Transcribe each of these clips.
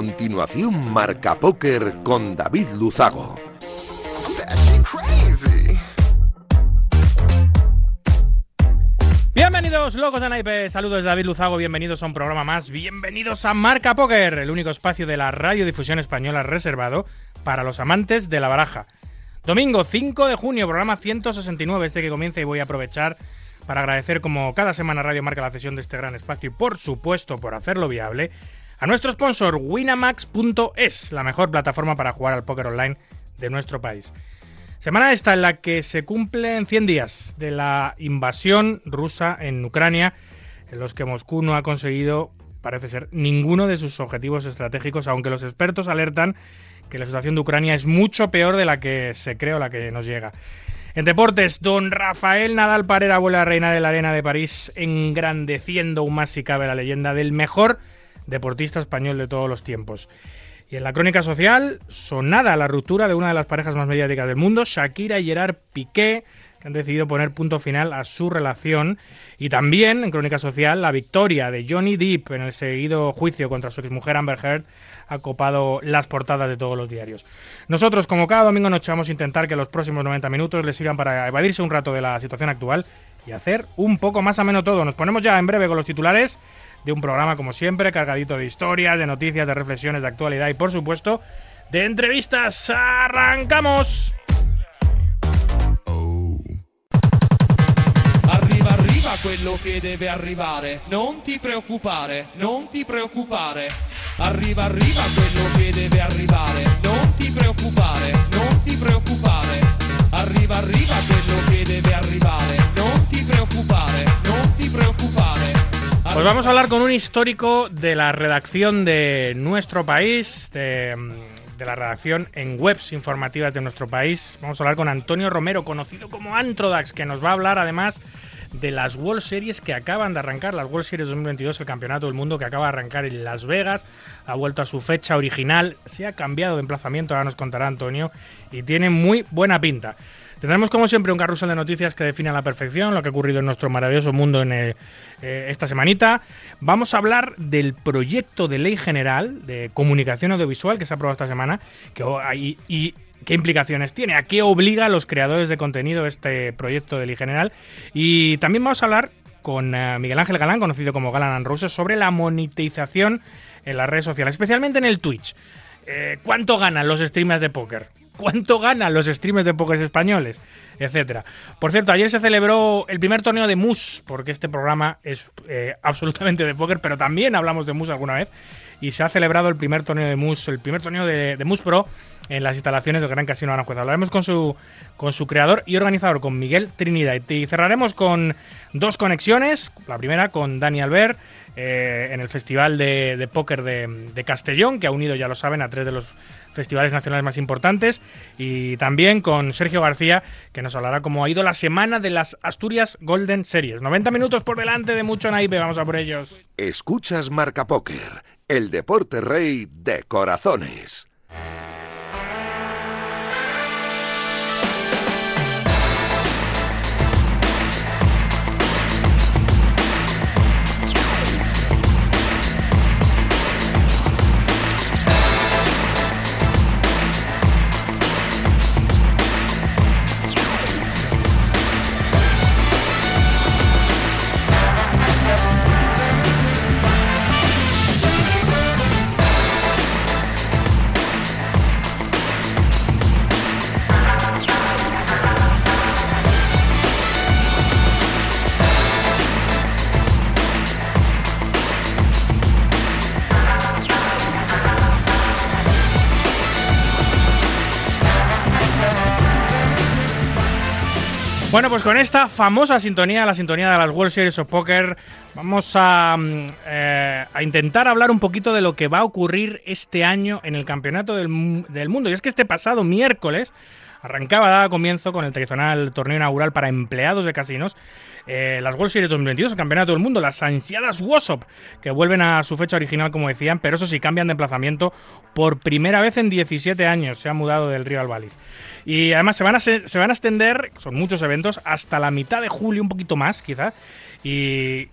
continuación Marca Póker con David Luzago. Bienvenidos locos de naipes, saludos David Luzago, bienvenidos a un programa más, bienvenidos a Marca Póker, el único espacio de la radiodifusión española reservado para los amantes de la baraja. Domingo 5 de junio, programa 169, este que comienza y voy a aprovechar para agradecer como cada semana Radio Marca la cesión de este gran espacio y por supuesto por hacerlo viable a nuestro sponsor winamax.es, la mejor plataforma para jugar al póker online de nuestro país. Semana esta en la que se cumplen 100 días de la invasión rusa en Ucrania, en los que Moscú no ha conseguido, parece ser, ninguno de sus objetivos estratégicos, aunque los expertos alertan que la situación de Ucrania es mucho peor de la que se cree o la que nos llega. En deportes, don Rafael Nadal Parera vuelve a reina de la Arena de París, engrandeciendo aún más si cabe la leyenda del mejor deportista español de todos los tiempos. Y en la crónica social, sonada la ruptura de una de las parejas más mediáticas del mundo, Shakira y Gerard Piqué, que han decidido poner punto final a su relación. Y también, en crónica social, la victoria de Johnny Depp en el seguido juicio contra su exmujer Amber Heard ha copado las portadas de todos los diarios. Nosotros, como cada domingo noche, vamos a intentar que los próximos 90 minutos les sirvan para evadirse un rato de la situación actual y hacer un poco más ameno todo. Nos ponemos ya en breve con los titulares de un programa, como siempre, cargadito de historias, de noticias, de reflexiones, de actualidad y, por supuesto, de entrevistas. ¡Arrancamos! Arriva, arriva quello che deve arrivare. Non ti preoccupare, non ti preoccupare. Arriva, arriva quello che debe arrivare. Non ti preoccupare, non ti preoccupare. Arriva, arriva quello che debe arrivare. Non ti preoccupare, non ti preoccupare. Pues vamos a hablar con un histórico de la redacción de nuestro país, de, de, la redacción en webs informativas de nuestro país. Vamos a hablar con Antonio Romero, conocido como Antrodax, que nos va a hablar además de las World Series que acaban de arrancar, las World Series 2022, el campeonato del mundo que acaba de arrancar en Las Vegas, ha vuelto a su fecha original, se ha cambiado de emplazamiento, ahora nos contará Antonio, y tiene muy buena pinta. Tendremos como siempre un carrusel de noticias que define a la perfección lo que ha ocurrido en nuestro maravilloso mundo en eh, esta semanita. Vamos a hablar del proyecto de ley general de comunicación audiovisual que se ha aprobado esta semana y, qué implicaciones tiene, a qué obliga a los creadores de contenido este proyecto de ley general. Y también vamos a hablar con uh, Miguel Ángel Galán, conocido como Galán and sobre la monetización en las redes sociales, especialmente en el Twitch. Eh, ¿Cuánto ganan los streamers de póker? ¿Cuánto ganan los streamers de póker españoles? Etcétera. Por cierto, ayer se celebró el primer torneo de MUS, porque este programa es eh, absolutamente de póker, pero también hablamos de MUS alguna vez. Y se ha celebrado el primer torneo de MUS, el primer torneo de, de MUS Pro en las instalaciones del Gran Casino Aranjuez. Hablaremos con su, con su creador y organizador, con Miguel Trinidad. Y cerraremos con dos conexiones. La primera con Dani Albert, eh, en el Festival de, de Póker de, de, Castellón, que ha unido, ya lo saben, a tres de los festivales nacionales más importantes. Y también con Sergio García, que nos hablará cómo ha ido la semana de las Asturias Golden Series. 90 minutos por delante de mucho naipe, vamos a por ellos. Escuchas Marca Póker, el deporte rey de corazones. Bueno, pues con esta famosa sintonía, la sintonía de las World Series of Poker, vamos a, eh, a, intentar hablar un poquito de lo que va a ocurrir este año en el Campeonato del, del Mundo. Y es que este pasado miércoles arrancaba, daba comienzo con el tradicional torneo inaugural para empleados de casinos. Eh, las World Series 2022, el Campeonato del Mundo, las ansiadas WhatsApp, que vuelven a su fecha original, como decían, pero eso sí, cambian de emplazamiento por primera vez en 17 años. Se ha mudado del Río Albalis. Y además se van, a, se van a extender, son muchos eventos, hasta la mitad de julio, un poquito más quizá. Y,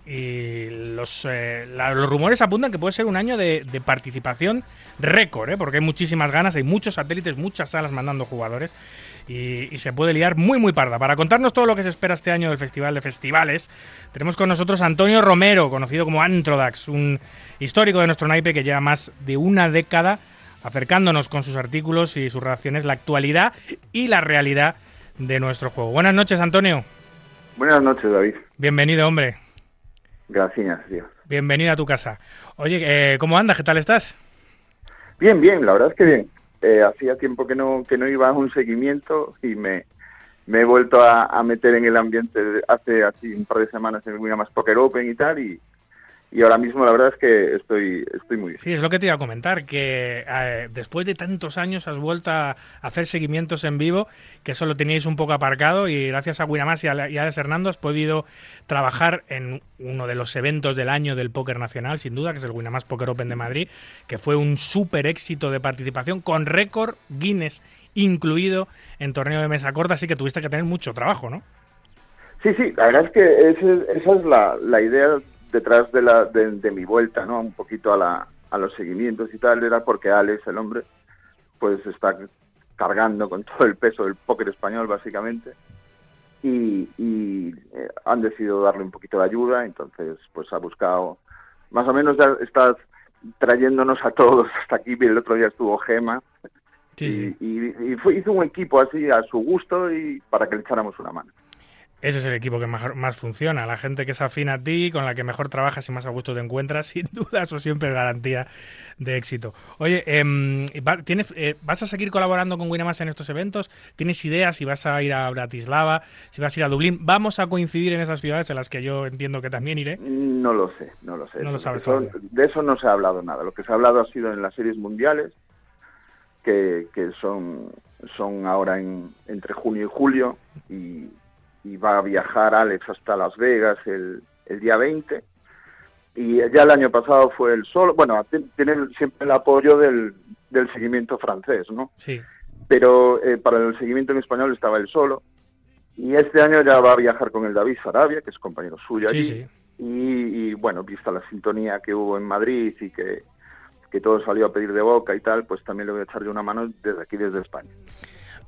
los, eh, la- los rumores apuntan que puede ser un año de, de participación récord, ¿eh? porque hay muchísimas ganas, hay muchos satélites, muchas salas mandando jugadores y, y se puede liar muy muy parda. Para contarnos todo lo que se espera este año del Festival de Festivales, tenemos con nosotros a Antonio Romero, conocido como Antrodax, un histórico de nuestro naipe que lleva más de una década acercándonos con sus artículos y sus relaciones la actualidad y la realidad de nuestro juego. Buenas noches, Antonio. Buenas noches, David. Bienvenido, hombre. Gracias, tío. Bienvenido a tu casa. Oye, eh, ¿cómo andas? ¿Qué tal estás? Bien, bien, la verdad es que bien. Eh, hacía tiempo que no que no iba a un seguimiento y me, me he vuelto a, a meter en el ambiente hace así un par de semanas en el Winamax Poker Open y tal y, y ahora mismo la verdad es que estoy estoy muy bien. Sí, es lo que te iba a comentar, que eh, después de tantos años has vuelto a hacer seguimientos en vivo, que eso lo teníais un poco aparcado y gracias a Winamax y a, y a Alex Hernando has podido trabajar en uno de los eventos del año del póker nacional, sin duda, que es el Winamax Poker Open de Madrid, que fue un súper éxito de participación con récord Guinness incluido en torneo de mesa corta, así que tuviste que tener mucho trabajo, ¿no? Sí, sí, la verdad es que ese- esa es la, la idea detrás de, la, de, de mi vuelta, ¿no? Un poquito a, la, a los seguimientos y tal, era porque Alex, el hombre, pues está cargando con todo el peso del póker español, básicamente, y, y, eh, han decidido darle un poquito de ayuda, entonces pues ha buscado, más o menos ya está trayéndonos a todos hasta aquí, el otro día estuvo Gema, Sí, y, sí. y- y fue- hizo un equipo así a su gusto y para que le echáramos una mano. Ese es el equipo que mejor- más funciona, la gente que se afina a ti, con la que mejor trabajas y más a gusto te encuentras, sin duda, eso siempre es garantía de éxito. Oye, em, va- ¿tienes, eh, ¿vas a seguir colaborando con Winamax en estos eventos? ¿Tienes ideas si vas a ir a Bratislava, si vas a ir a Dublín? ¿Vamos a coincidir en esas ciudades en las que yo entiendo que también iré? No lo sé, no lo sé. No lo sabes eso- de eso no se ha hablado nada. Lo que se ha hablado ha sido en las series mundiales, que, que son, son ahora en, entre junio y julio, y, y va a viajar Alex hasta Las Vegas el, el día 20. Y ya el año pasado fue el solo, bueno, ti- tiene siempre el apoyo del, del seguimiento francés, ¿no? Sí. pero eh, para el seguimiento en español estaba él solo. Y este año ya va a viajar con el David Sarabia, que es compañero suyo Sí, allí. sí. Y, y, bueno, vista la sintonía que hubo en Madrid y que, que todo salió a pedir de boca y tal, pues también le voy a echar yo una mano desde aquí, desde España.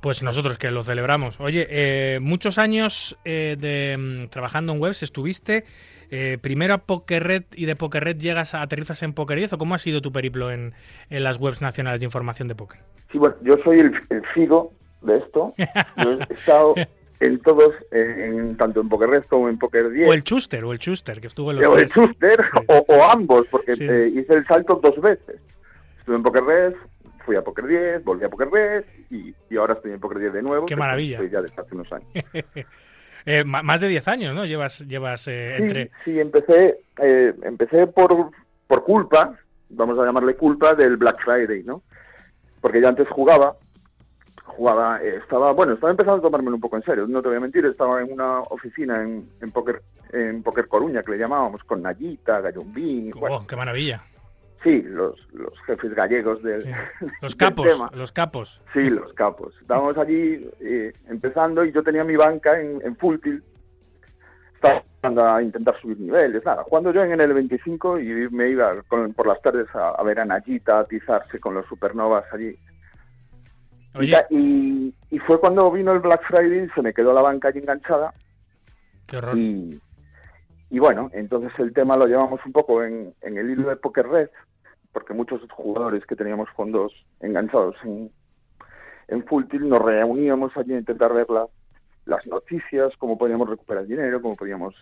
Pues nosotros que lo celebramos. Oye, eh, muchos años eh, de mm, trabajando en webs estuviste. eh, primero a PokerRed y de PokerRed llegas a aterrizas en Poker 10 o cómo ha sido tu periplo en, en las webs nacionales de información de póker? Sí, bueno, yo soy el, el figo de esto. Yo he estado en todos, en, tanto en Poker Red como en Poker 10. O el Chuster, o el Chuster, que estuvo en los o el Sí. o, o ambos, porque Sí. hice el salto dos veces. Estuve en Poker Red, fui a Poker 10, volví a Poker Red y, y ahora estoy en Poker 10 de nuevo. Qué maravilla. Estoy ya desde hace unos años. Eh, más de 10 años, ¿no? Llevas, llevas eh, Sí, entre... sí, empecé, eh, empecé por, por culpa, vamos a llamarle culpa, del Black Friday, ¿no? Porque yo antes jugaba, jugaba, eh, estaba, bueno, estaba empezando a tomármelo un poco en serio, no te voy a mentir, estaba en una oficina en, en Poker en Poker Coruña, que le llamábamos, con Nayita, Gallombín, bueno, Oh, ¡Qué maravilla! Sí, los, los jefes gallegos del, Sí. Los del capos, tema. los capos. Sí, los capos. Estábamos allí eh, empezando y yo tenía mi banca en, en full tilt. Estaba a intentar subir niveles, nada. Cuando yo en el 25 y me iba con- por las tardes a, a ver a Nayita atizarse con los supernovas allí. Y Oye, Y, y fue cuando vino el Black Friday, se me quedó la banca allí enganchada qué horror. y, y bueno, entonces el tema lo llevamos un poco en, el hilo de Poker Red, porque muchos jugadores que teníamos fondos enganchados en, en Full Tilt nos reuníamos allí a intentar ver la- las noticias, cómo podíamos recuperar dinero, cómo podíamos,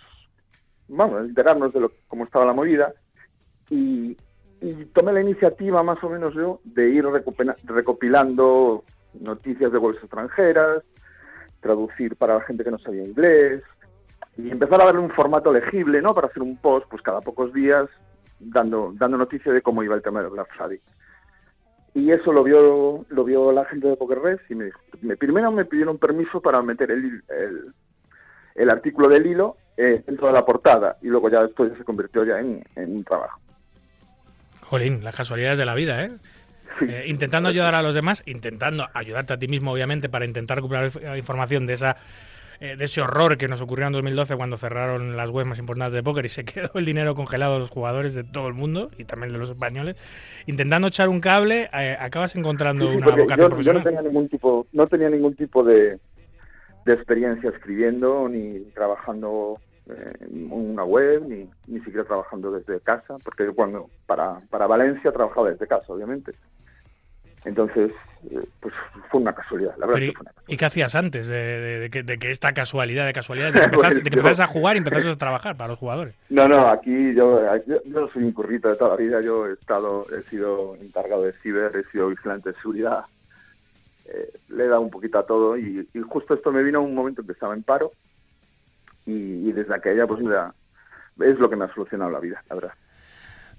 vamos, enterarnos de lo, cómo estaba la movida. Y, y tomé la iniciativa, más o menos yo, de ir recopila- recopilando noticias de bolsas extranjeras, traducir para la gente que no sabía inglés, y empezar a darle un formato legible, ¿no? Para hacer un post, pues cada pocos días, dando, dando noticia de cómo iba el tema del Black Friday. Y eso lo vio, lo vio la gente de Poker Red y me, dijo- me primero me pidieron permiso para meter el, el, el artículo del hilo eh, dentro de la portada y luego ya después se convirtió ya en, en un trabajo. Jolín, las casualidades de la vida, ¿eh? Sí. Eh, intentando ayudar a los demás, intentando ayudarte a ti mismo, obviamente, para intentar recuperar inf- información de esa eh, de ese horror que nos ocurrió en 2012 cuando cerraron las webs más importantes de póker y se quedó el dinero congelado de los jugadores de todo el mundo y también de los españoles, intentando echar un cable, eh, acabas encontrando una vocación yo, profesional. Yo no tenía ningún tipo, no tenía ningún tipo de, de experiencia escribiendo ni trabajando en una web, ni, ni siquiera trabajando desde casa, porque cuando para, para Valencia trabajaba desde casa, obviamente. Entonces, eh, pues fue una casualidad, la verdad. Pero, que fue una casualidad. ¿Y qué hacías antes de, de- de que, de que esta casualidad de casualidades, de que yo- empezas a jugar y empezas a trabajar para los jugadores? No, no, aquí yo, yo, soy un currito de toda la vida. Yo he estado, he sido encargado de ciber, he sido vigilante de seguridad. Eh, le he dado un poquito a todo y, y justo esto me vino en un momento en que estaba en paro y, y desde aquella pues mira, es lo que me ha solucionado la vida, la verdad.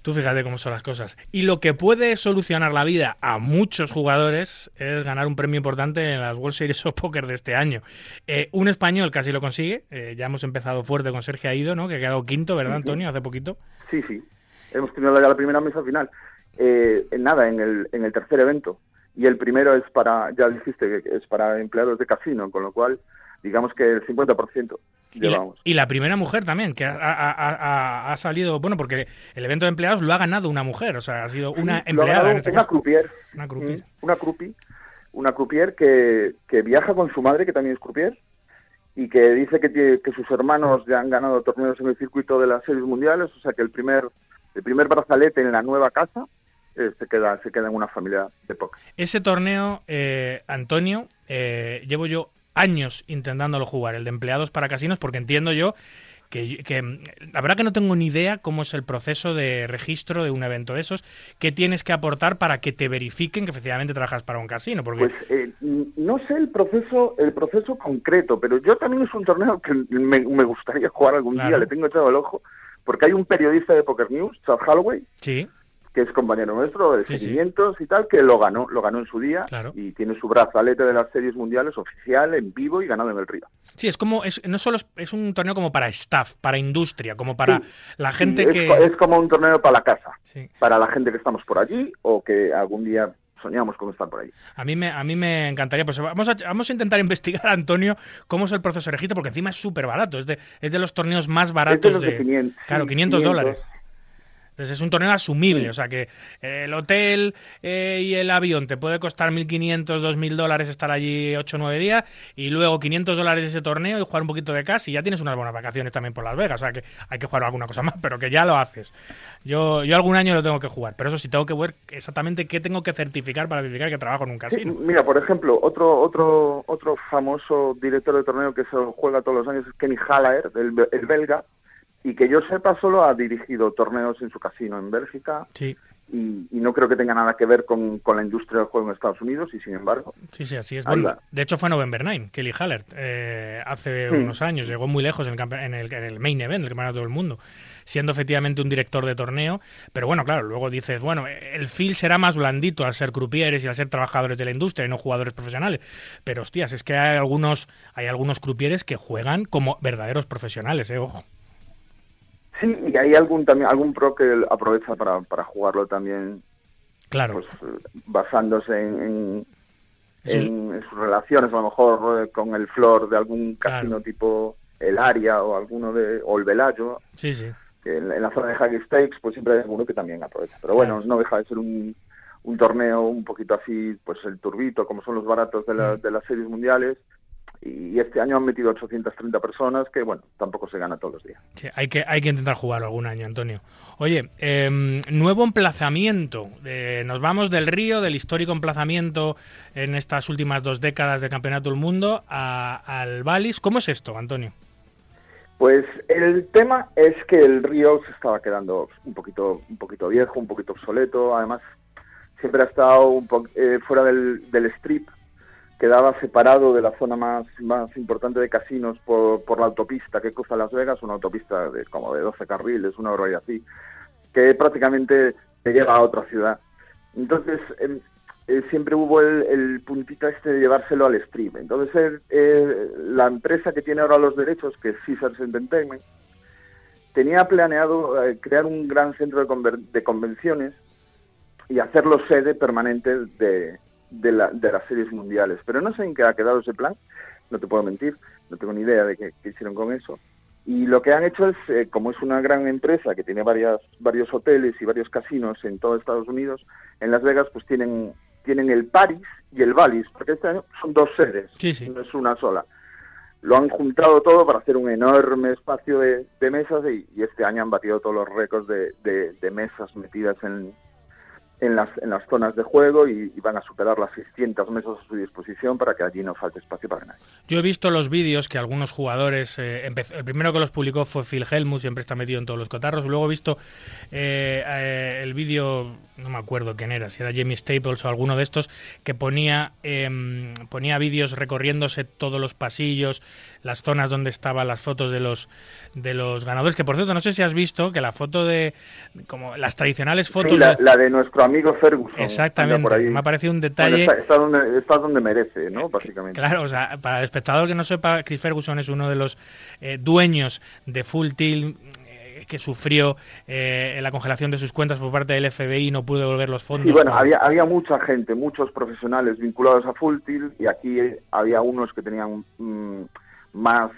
Tú fíjate cómo son las cosas. Y lo que puede solucionar la vida a muchos jugadores es ganar un premio importante en las World Series of Poker de este año. Eh, un español casi lo consigue. Eh, ya hemos empezado fuerte con Sergio Aido, ¿no? Que ha quedado quinto, ¿verdad, Antonio? Hace poquito. Sí, sí. Hemos tenido ya la primera mesa final. Eh, en nada, en el, en el tercer evento. Y el primero es para, ya dijiste que es para empleados de casino, con lo cual, digamos que el 50% Y la, llevamos. y la primera mujer también, que ha, ha- ha- salido, bueno, porque el evento de empleados lo ha ganado una mujer, o sea, ha sido una empleada en este una caso. croupier. Una croupier. Mm, Una croupier. Una croupier que, que viaja con su madre, que también es croupier, y que dice que, que sus hermanos ya han ganado torneos en el circuito de las series mundiales, o sea que el primer, el primer brazalete en la nueva casa eh, se, queda, se queda en una familia de póker. Ese torneo, eh, Antonio, eh, llevo yo años intentándolo jugar, el de empleados para casinos, porque entiendo yo que, que, la verdad que no tengo ni idea cómo es el proceso de registro de un evento de esos, qué tienes que aportar para que te verifiquen que efectivamente trabajas para un casino, porque Pues eh, no sé el proceso el proceso concreto, pero yo también es un torneo que me, me gustaría jugar algún Claro. día, le tengo echado el ojo, porque hay un periodista de Poker News, Chad Holloway, sí, que es compañero nuestro de Sí, sí. seguimientos y tal, que lo ganó, lo ganó en su día Claro. y tiene su brazalete de las series mundiales oficial, en vivo y ganado en el Río. sí, es como, es, no solo es, es un torneo como para staff, para industria, como para Sí, la gente Sí, es, que... es como un torneo para la casa, Sí. para la gente que estamos por allí o que algún día soñamos con estar por allí. A mí me, a mí me encantaría. Pues vamos a, vamos a intentar investigar, Antonio, cómo es el proceso de registro, porque encima es súper barato. Es de, es de los torneos más baratos los de 500, Claro, sí, 500 500. dólares. Entonces es un torneo asumible, Sí. o sea que eh, el hotel eh, y el avión te puede costar 1.500, 2.000 dólares estar allí 8 o 9 días y luego 500 dólares ese torneo y jugar un poquito de cash y ya tienes unas buenas vacaciones también por Las Vegas, o sea que hay que jugar alguna cosa más, pero que ya lo haces. Yo, yo algún año lo tengo que jugar, pero eso sí tengo que ver exactamente qué tengo que certificar para verificar que trabajo en un Sí, casino. mira, por ejemplo, otro otro otro famoso director de torneo que se juega todos los años es Kenny el, be- el belga, y que yo sepa solo ha dirigido torneos en su casino en Bélgica Sí. y, y no creo que tenga nada que ver con, con la industria del juego en Estados Unidos y sin embargo, Sí, sí, así es. Bueno, de hecho fue November 9, Kelly Haller, eh, hace Hmm. unos años. Llegó muy lejos en el, en el, en el main event, el campeonato del mundo, siendo efectivamente un director de torneo. Pero bueno, claro, luego dices, bueno, el feel será más blandito al ser crupieres y al ser trabajadores de la industria y no jugadores profesionales. Pero hostias, es que hay algunos, hay algunos crupieres que juegan como verdaderos profesionales, eh, ojo. Sí, y hay algún también algún pro que aprovecha para, para jugarlo también Claro. pues eh, basándose en, en, es- sus relaciones, a lo mejor eh, con el flor de algún Claro. casino tipo el Aria o alguno de o el Velayo, sí, sí. que en, en la zona de Haggy Stakes, pues siempre hay alguno que también aprovecha. Pero bueno, Claro. no deja de ser un, un torneo un poquito así, pues el turbito, como son los baratos de, la- Mm. de las series mundiales. Y este año han metido 830 personas, que bueno, tampoco se gana todos los días. Sí, hay, que, hay que intentar jugarlo algún año, Antonio. Oye, em, nuevo emplazamiento. Eh, nos vamos del Río, del histórico emplazamiento en estas últimas dos décadas del Campeonato del Mundo, a- al Valis. ¿Cómo es esto, Antonio? Pues el tema es que el río se estaba quedando un poquito, un poquito viejo, un poquito obsoleto. Además, siempre ha estado un po- eh, fuera del, del strip, quedaba separado de la zona más, más importante de casinos por, por la autopista que cruza Las Vegas, una autopista de como de 12 carriles, una y así, que prácticamente te lleva a otra ciudad. Entonces, em, eh, siempre hubo el, puntito este de llevárselo al strip. Entonces, eh, eh, la empresa que tiene ahora los derechos, que es Caesars Entertainment, tenía planeado eh, crear un gran centro de, conver- de convenciones y hacerlo sede permanente de, de, la- de las series mundiales. Pero no sé en qué ha quedado ese plan. no te puedo mentir, no tengo ni idea de qué, hicieron con eso. Y lo que han hecho es, eh, como es una gran empresa que tiene varias, varios hoteles y varios casinos en todo Estados Unidos, en Las Vegas pues tienen, tienen el Paris y el Valis, porque este año son dos sedes, no es una sola. Lo han juntado todo para hacer un enorme espacio de, mesas y, este año han batido todos los récords de mesas metidas en, en las, en las zonas de juego y, van a superar las 600 mesas a su disposición para que allí no falte espacio para nadie. Yo he visto los vídeos que algunos jugadores, eh, el primero que los publicó fue Phil Helmut, siempre está metido en todos los cotarros, luego he visto eh, eh, el vídeo, no me acuerdo quién era, si era Jamie Staples o alguno de estos, que ponía, em, ponía vídeos recorriéndose todos los pasillos, las zonas donde estaban las fotos de los, de los ganadores, que por cierto, no sé si has visto que la foto de, como las tradicionales fotos... la, de... la de nuestro amigo Ferguson. Exactamente, me ha parecido un detalle... está, donde, está, donde, merece, ¿no? Básicamente. Claro, o sea, para el espectador que no sepa, Chris Ferguson es uno de los eh, dueños de Full Tilt eh, que sufrió eh, la congelación de sus cuentas por parte del FBI y no pudo devolver los fondos. Y bueno, había, había mucha gente, muchos profesionales vinculados a Full Tilt y aquí había unos que tenían mm, más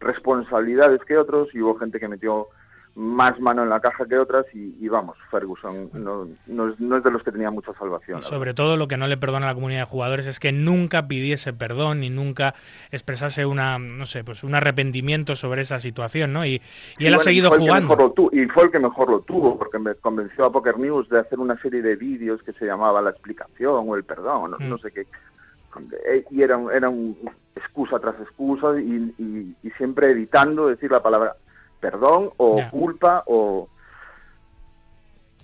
responsabilidades que otros y hubo gente que metió más mano en la caja que otras y, vamos, Ferguson no, no, es, de los que tenía mucha salvación. Sobre todo lo que no le perdona a la comunidad de jugadores es que nunca pidiese perdón y nunca expresase una, no sé, pues un arrepentimiento sobre esa situación, ¿no? Y, él ha seguido jugando. y fue el que mejor lo tuvo, porque me convenció a Poker News de hacer una serie de vídeos que se llamaba La explicación o el perdón, no, no mm. sé qué. Eh, y era, era un excusa tras excusa y, y siempre evitando decir la palabra perdón o culpa o,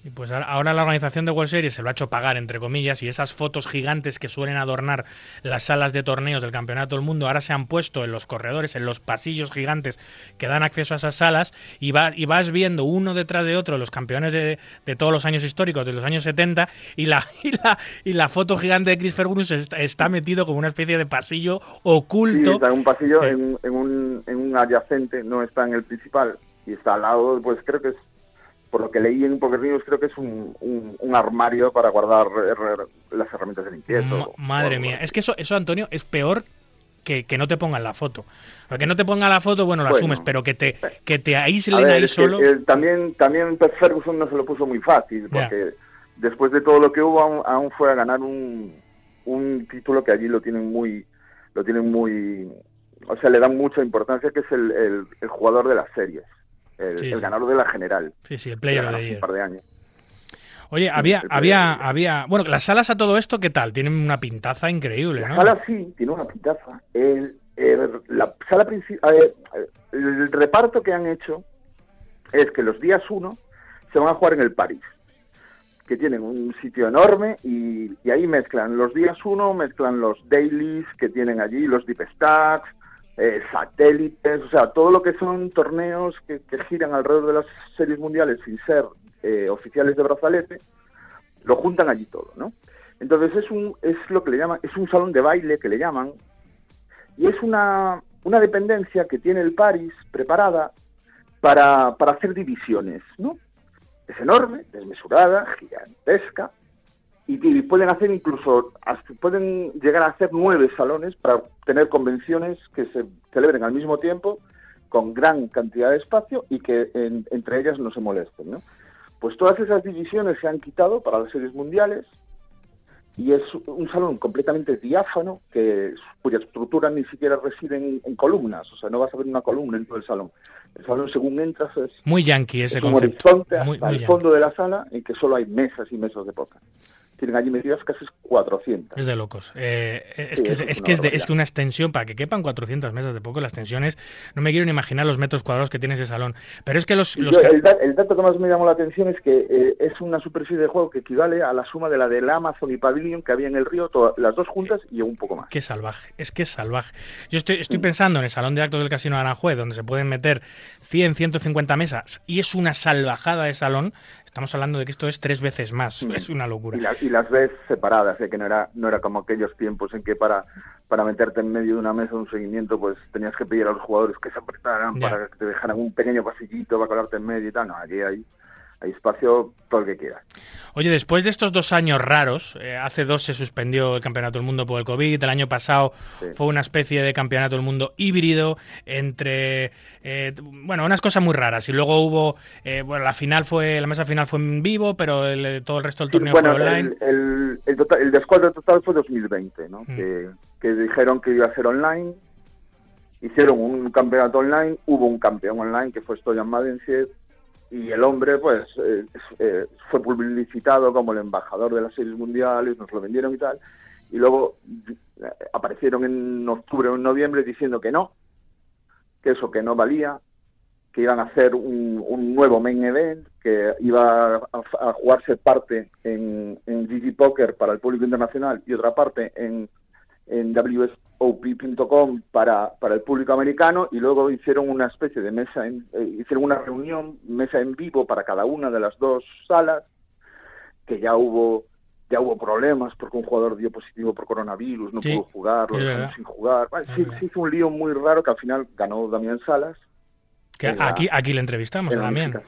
y pues ahora la organización de World Series se lo ha hecho pagar, entre comillas, y esas fotos gigantes que suelen adornar las salas de torneos del Campeonato del Mundo ahora se han puesto en los corredores, en los pasillos gigantes que dan acceso a esas salas, y, va, y vas viendo uno detrás de otro los campeones de, todos los años históricos, de los años 70, y la, y la, y la foto gigante de Chris Ferguson está, metido como una especie de pasillo oculto. Sí, está en un pasillo, en, en, un, en un adyacente, no está en el principal, y está al lado, pues creo que es por lo que leí en Poker News, creo que es un, un, armario para guardar las herramientas de limpieza. madre mía, es que eso, eso, Antonio, es peor que, que no te pongan la foto. que no te pongan la foto, bueno, lo asumes, pero que te, que te aíslen ahí solo. también, también Ferguson no se lo puso muy fácil, porque después de todo lo que hubo, aún, fue a ganar un, un título que allí lo tienen muy. Lo tienen muy. O sea, le dan mucha importancia, que es el, el jugador de las series el, ganador de la general. Sí, sí, el player de ayer. Un par de años. Oye, había, había, había, bueno, las salas a todo esto, ¿qué tal? Tienen una pintaza increíble, ¿no? La sala sí, tiene una pintaza. El, la sala principal, el reparto que han hecho es que los días uno se van a jugar en el París, que tienen un sitio enorme y, y ahí mezclan los días uno, mezclan los dailies que tienen allí, los deep stacks, eh, satélites, o sea, todo lo que son torneos que, giran alrededor de las series mundiales sin ser eh, oficiales de brazalete, lo juntan allí todo, ¿no? Entonces es un es lo que le llaman, es un salón de baile que le llaman y es una, una dependencia que tiene el Paris preparada para, para hacer divisiones, ¿no? Es enorme, desmesurada, gigantesca, y, pueden hacer incluso, pueden llegar a hacer nueve salones para tener convenciones que se celebren al mismo tiempo con gran cantidad de espacio y que entre ellas no se molesten. ¿no? Pues todas esas divisiones se han quitado para las series mundiales y es un salón completamente diáfano que cuya estructura ni siquiera reside en, columnas, o sea, no vas a ver una columna en todo el salón. El salón, según entras, es muy yankee ese concepto. horizonte hasta el fondo de la sala en que solo hay mesas y mesas de poca tienen allí metidas casi 400. Es de locos. Eh, es, que, es, que es, una extensión, para que quepan 400 mesas de poco, las tensiones, no me quiero ni imaginar los metros cuadrados que tiene ese salón. Pero es que los... el, dato que más me llamó la atención es que eh, es una superficie de juego que equivale a la suma de la del Amazon y Pavilion que había en el río, todas, las dos juntas y un poco más. Qué salvaje, es que es salvaje. Yo estoy, estoy pensando en el salón de actos del Casino de Aranjuez, donde se pueden meter 100, 150 mesas, y es una salvajada de salón. Estamos hablando de que esto es tres veces más, es una locura. Y, las ves separadas, ¿eh? que no era, no era como aquellos tiempos en que para, para meterte en medio de una mesa un seguimiento, pues tenías que pedir a los jugadores que se apretaran para que te dejaran un pequeño pasillito para colarte en medio y tal. No, aquí hay hay espacio todo el que quiera. Oye, después de estos dos años raros, eh, hace dos se suspendió el Campeonato del Mundo por el COVID, el año pasado fue una especie de Campeonato del Mundo híbrido entre, eh, bueno, unas cosas muy raras. Y luego hubo, eh, bueno, la final fue, la mesa final fue en vivo, pero todo el resto del torneo fue online. El, el, el, total, el descuadro total fue 2020, ¿no? Mm. Que, que dijeron que iba a ser online, hicieron un campeonato online, hubo un campeón online que fue Stoyan Madensier y el hombre pues eh, eh, fue publicitado como el embajador de las series mundiales, nos lo vendieron y tal, y luego eh, aparecieron en octubre o en noviembre diciendo que no, que eso que no valía, que iban a hacer un, un nuevo main event, que iba a, jugarse parte en, en GG Poker para el público internacional y otra parte en, en WS op.com para, para el público americano y luego hicieron una especie de mesa, en, eh, hicieron una reunión, mesa en vivo para cada una de las dos salas, que ya hubo ya hubo problemas porque un jugador dio positivo por coronavirus, no pudo jugar, lo dejaron sin jugar. sí, sí, hizo un lío muy raro que al final ganó Damián Salas. Que aquí, aquí le entrevistamos a Damián.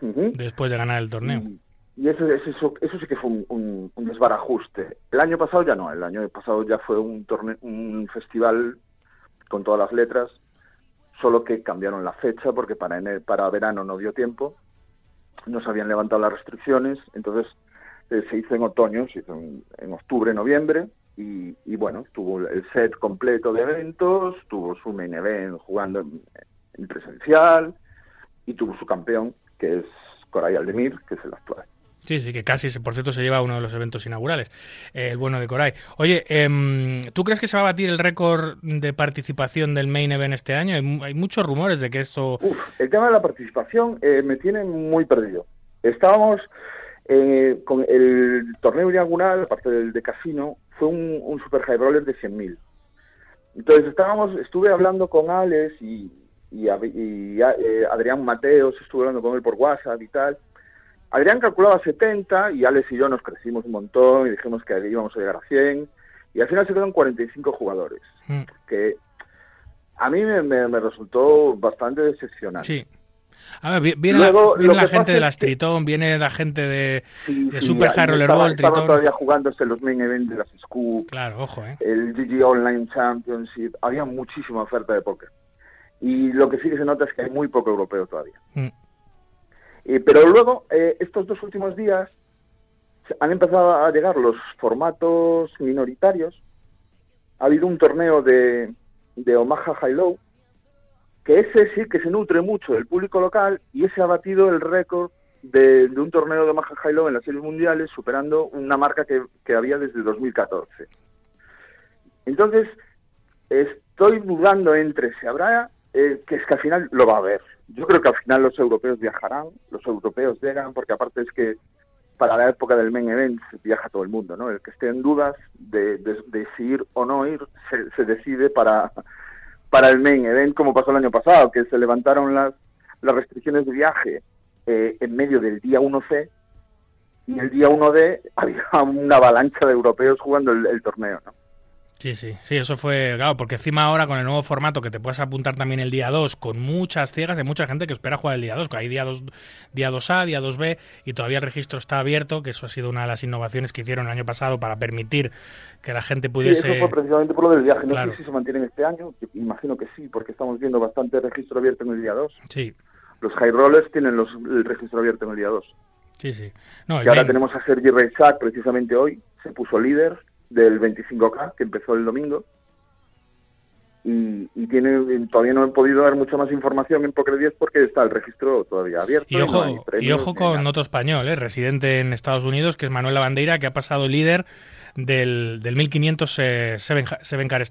Después de ganar el torneo. Y eso, eso, eso sí que fue un, desbarajuste. El año pasado ya no, el año pasado ya fue un, torneo, un festival con todas las letras, solo que cambiaron la fecha porque para, para verano no dio tiempo, no se habían levantado las restricciones, entonces eh, se hizo en otoño, se hizo en, octubre, noviembre, y, y, bueno, tuvo el set completo de eventos, tuvo su main event jugando en, presencial, y tuvo su campeón, que es Coray Aldemir, que es el actual. Sí, sí, que casi, por cierto, se lleva uno de los eventos inaugurales, eh, el bueno de Coray. Oye, em, ¿tú crees que se va a batir el récord de participación del Main Event este año? Hay, muchos rumores de que esto... Uf, el tema de la participación eh, me tiene muy perdido. Estábamos eh, con el torneo inaugural, aparte del de casino, fue un, super high roller de 100.000. Entonces estábamos, estuve hablando con Alex y, y, Adrián Mateos, estuve hablando con él por WhatsApp y tal, Adrián calculaba 70 y Alex y yo nos crecimos un montón y dijimos que íbamos a llegar a 100 y al final se quedaron 45 jugadores, mm. que a mí me, resultó bastante decepcionante. Sí. A ver, viene, la, gente de la Tritón, viene la gente de, Super High Roller Ball, Estaban todavía jugándose los main events de las Scoop, claro, ojo, ¿eh? el GG Online Championship, había muchísima oferta de póker. Y lo que sí que se nota es que hay muy poco europeo todavía. Mm. Eh, pero luego, eh, estos dos últimos días, han empezado a llegar los formatos minoritarios. Ha habido un torneo de, de Omaha High Low, que ese sí que se nutre mucho del público local y ese ha batido el récord de, un torneo de Omaha High Low en las series mundiales, superando una marca que, que había desde 2014. Entonces, estoy dudando entre si habrá, eh, que es que al final lo va a haber yo creo que al final los europeos viajarán, los europeos llegan, porque aparte es que para la época del main event viaja todo el mundo, ¿no? El que esté en dudas de, de, si ir o no ir se, decide para, para el main event, como pasó el año pasado, que se levantaron las, las restricciones de viaje eh, en medio del día 1C y el día 1D había una avalancha de europeos jugando el, el torneo, ¿no? Sí, sí, sí, eso fue, claro, porque encima ahora con el nuevo formato que te puedes apuntar también el día 2 con muchas ciegas, hay mucha gente que espera jugar el día 2, que hay día 2, día 2A, día 2B y todavía el registro está abierto, que eso ha sido una de las innovaciones que hicieron el año pasado para permitir que la gente pudiese... Sí, eso fue precisamente por lo del viaje, no sé si se mantiene este año, imagino que sí, porque estamos viendo bastante registro abierto en el día 2. Sí. Los high rollers tienen los, el registro abierto en el día 2. Sí, sí. y ahora tenemos a Sergi Reichak precisamente hoy, se puso líder del 25K que empezó el domingo. Y, tiene todavía no he podido dar mucha más información en Poker 10 porque está el registro todavía abierto. Y ojo, y ojo con otro español, ¿eh? residente en Estados Unidos, que es Manuel Lavandeira, que ha pasado líder del, del 1500 eh, Seven, Car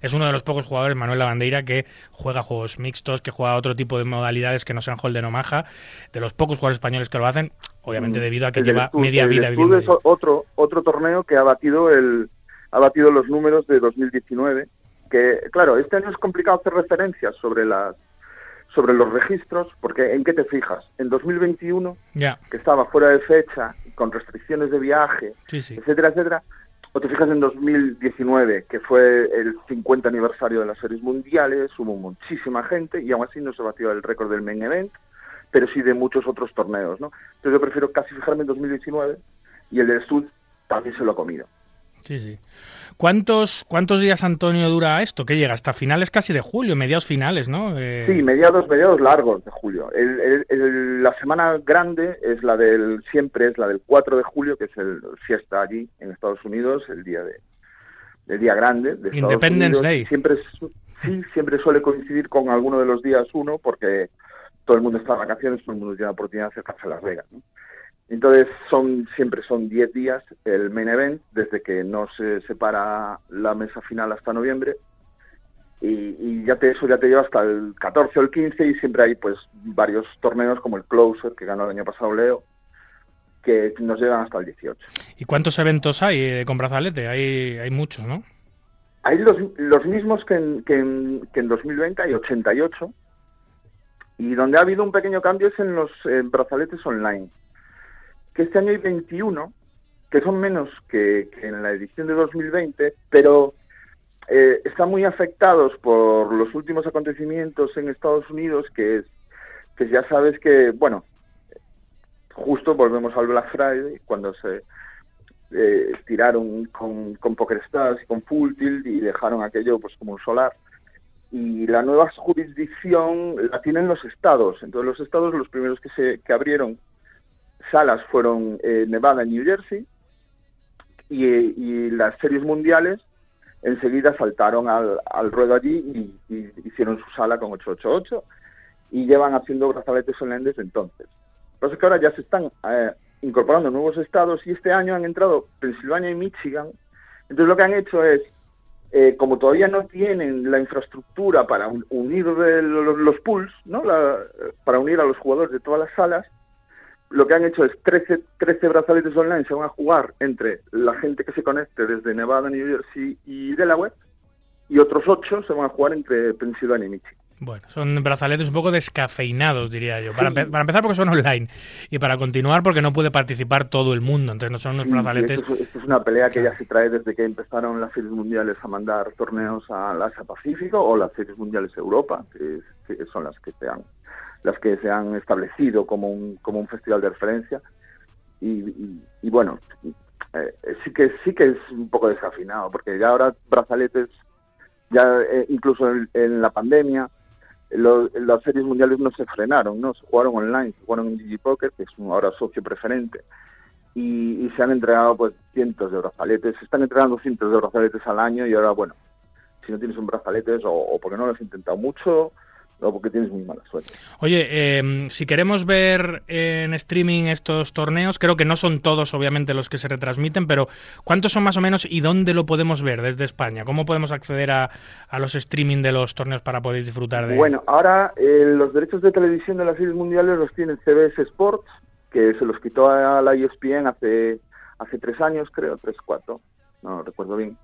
Es uno de los pocos jugadores, Manuel Lavandeira, que juega juegos mixtos, que juega otro tipo de modalidades que no sean Holden o Maja. De los pocos jugadores españoles que lo hacen, obviamente mm. debido a que lleva media vida viviendo. Es otro, otro torneo que ha batido, el, ha batido los números de 2019. Que, claro, este año es complicado hacer referencias sobre las sobre los registros, porque ¿en qué te fijas? En 2021, que estaba fuera de fecha, con restricciones de viaje, etcétera, etcétera, o te fijas en 2019, que fue el 50 aniversario de las series mundiales, hubo muchísima gente y aún así no se batió el récord del main event. pero sí de muchos otros torneos, ¿no? Entonces yo prefiero casi fijarme en 2019 y el del Stud también se lo ha comido. Sí, sí. ¿Cuántos, ¿Cuántos días, Antonio, dura esto? Que llega hasta finales casi de julio, mediados finales, ¿no? Eh... Sí, mediados, mediados largos de julio. El, el, la semana grande es la del, siempre es la del 4 de julio, que es el fiesta allí en Estados Unidos, el día de, el día grande de Estados Independence Day. Siempre, sí, siempre suele coincidir con alguno de los días uno, porque todo el mundo está de vacaciones, todo el mundo tiene la oportunidad de acercarse a Las Vegas, ¿no? Entonces son siempre son 10 días el main event desde que no se separa la mesa final hasta noviembre y, ya te eso ya te lleva hasta el 14 o el 15 y siempre hay pues varios torneos como el Closer que ganó el año pasado Leo que nos llevan hasta el 18. ¿Y cuántos eventos hay eh, con brazalete? Hay hay muchos, ¿no? Hay los, los mismos que en, que, en, que en 2020 hay 88 y donde ha habido un pequeño cambio es en los brazaletes online que este año hay 21, que son menos que, en la edición de 2020, pero eh, están muy afectados por los últimos acontecimientos en Estados Unidos, que es que ya sabes que, bueno, justo volvemos al Black Friday, cuando se eh, tiraron con, con Poker Stars y con Full Tilt y dejaron aquello pues como un solar. Y la nueva jurisdicción la tienen los estados. Entonces los estados, los primeros que, se, que abrieron salas fueron eh, Nevada y New Jersey y, las series mundiales enseguida saltaron al, ruedo allí y, hicieron su sala con 888 y llevan haciendo brazaletes online desde entonces. Lo que que ahora ya se están eh, incorporando nuevos estados y este año han entrado Pensilvania y Michigan. Entonces lo que han hecho es, eh, como todavía no tienen la infraestructura para unir los, los, pools, ¿no? para unir a los jugadores de todas las salas, lo que han hecho es 13, 13 brazaletes online se van a jugar entre la gente que se conecte desde Nevada, New Jersey y Delaware, y otros 8 se van a jugar entre Pensilvania y Michigan. Bueno, son brazaletes un poco descafeinados, diría yo. Para, empezar porque son online y para continuar porque no puede participar todo el mundo. Entonces no son unos brazaletes... Esto es, una pelea que ya se trae desde que empezaron las series mundiales a mandar torneos al Asia Pacífico o las series mundiales Europa, que, que son las que se han las que se han establecido como un, como un festival de referencia. Y, bueno, eh, sí que sí que es un poco desafinado, porque ya ahora brazaletes, ya eh, incluso en, la pandemia, las series mundiales no se frenaron, no se jugaron online, se jugaron en DigiPoker, que es ahora socio preferente, y, se han entregado pues cientos de brazaletes, se están entregando cientos de brazaletes al año y ahora bueno, si no tienes un brazaletes o porque no lo has intentado mucho, no, porque tienes muy mala suerte. Oye, eh, si queremos ver en streaming estos torneos, creo que no son todos obviamente los que se retransmiten, pero ¿cuántos son más o menos y dónde lo podemos ver desde España? ¿Cómo podemos acceder a, los streaming de los torneos para poder disfrutar de Bueno, ahora eh, los derechos de televisión de las series mundiales los tiene CBS Sports, que se los quitó a la ESPN hace, hace tres años, creo, tres, cuatro, no recuerdo bien.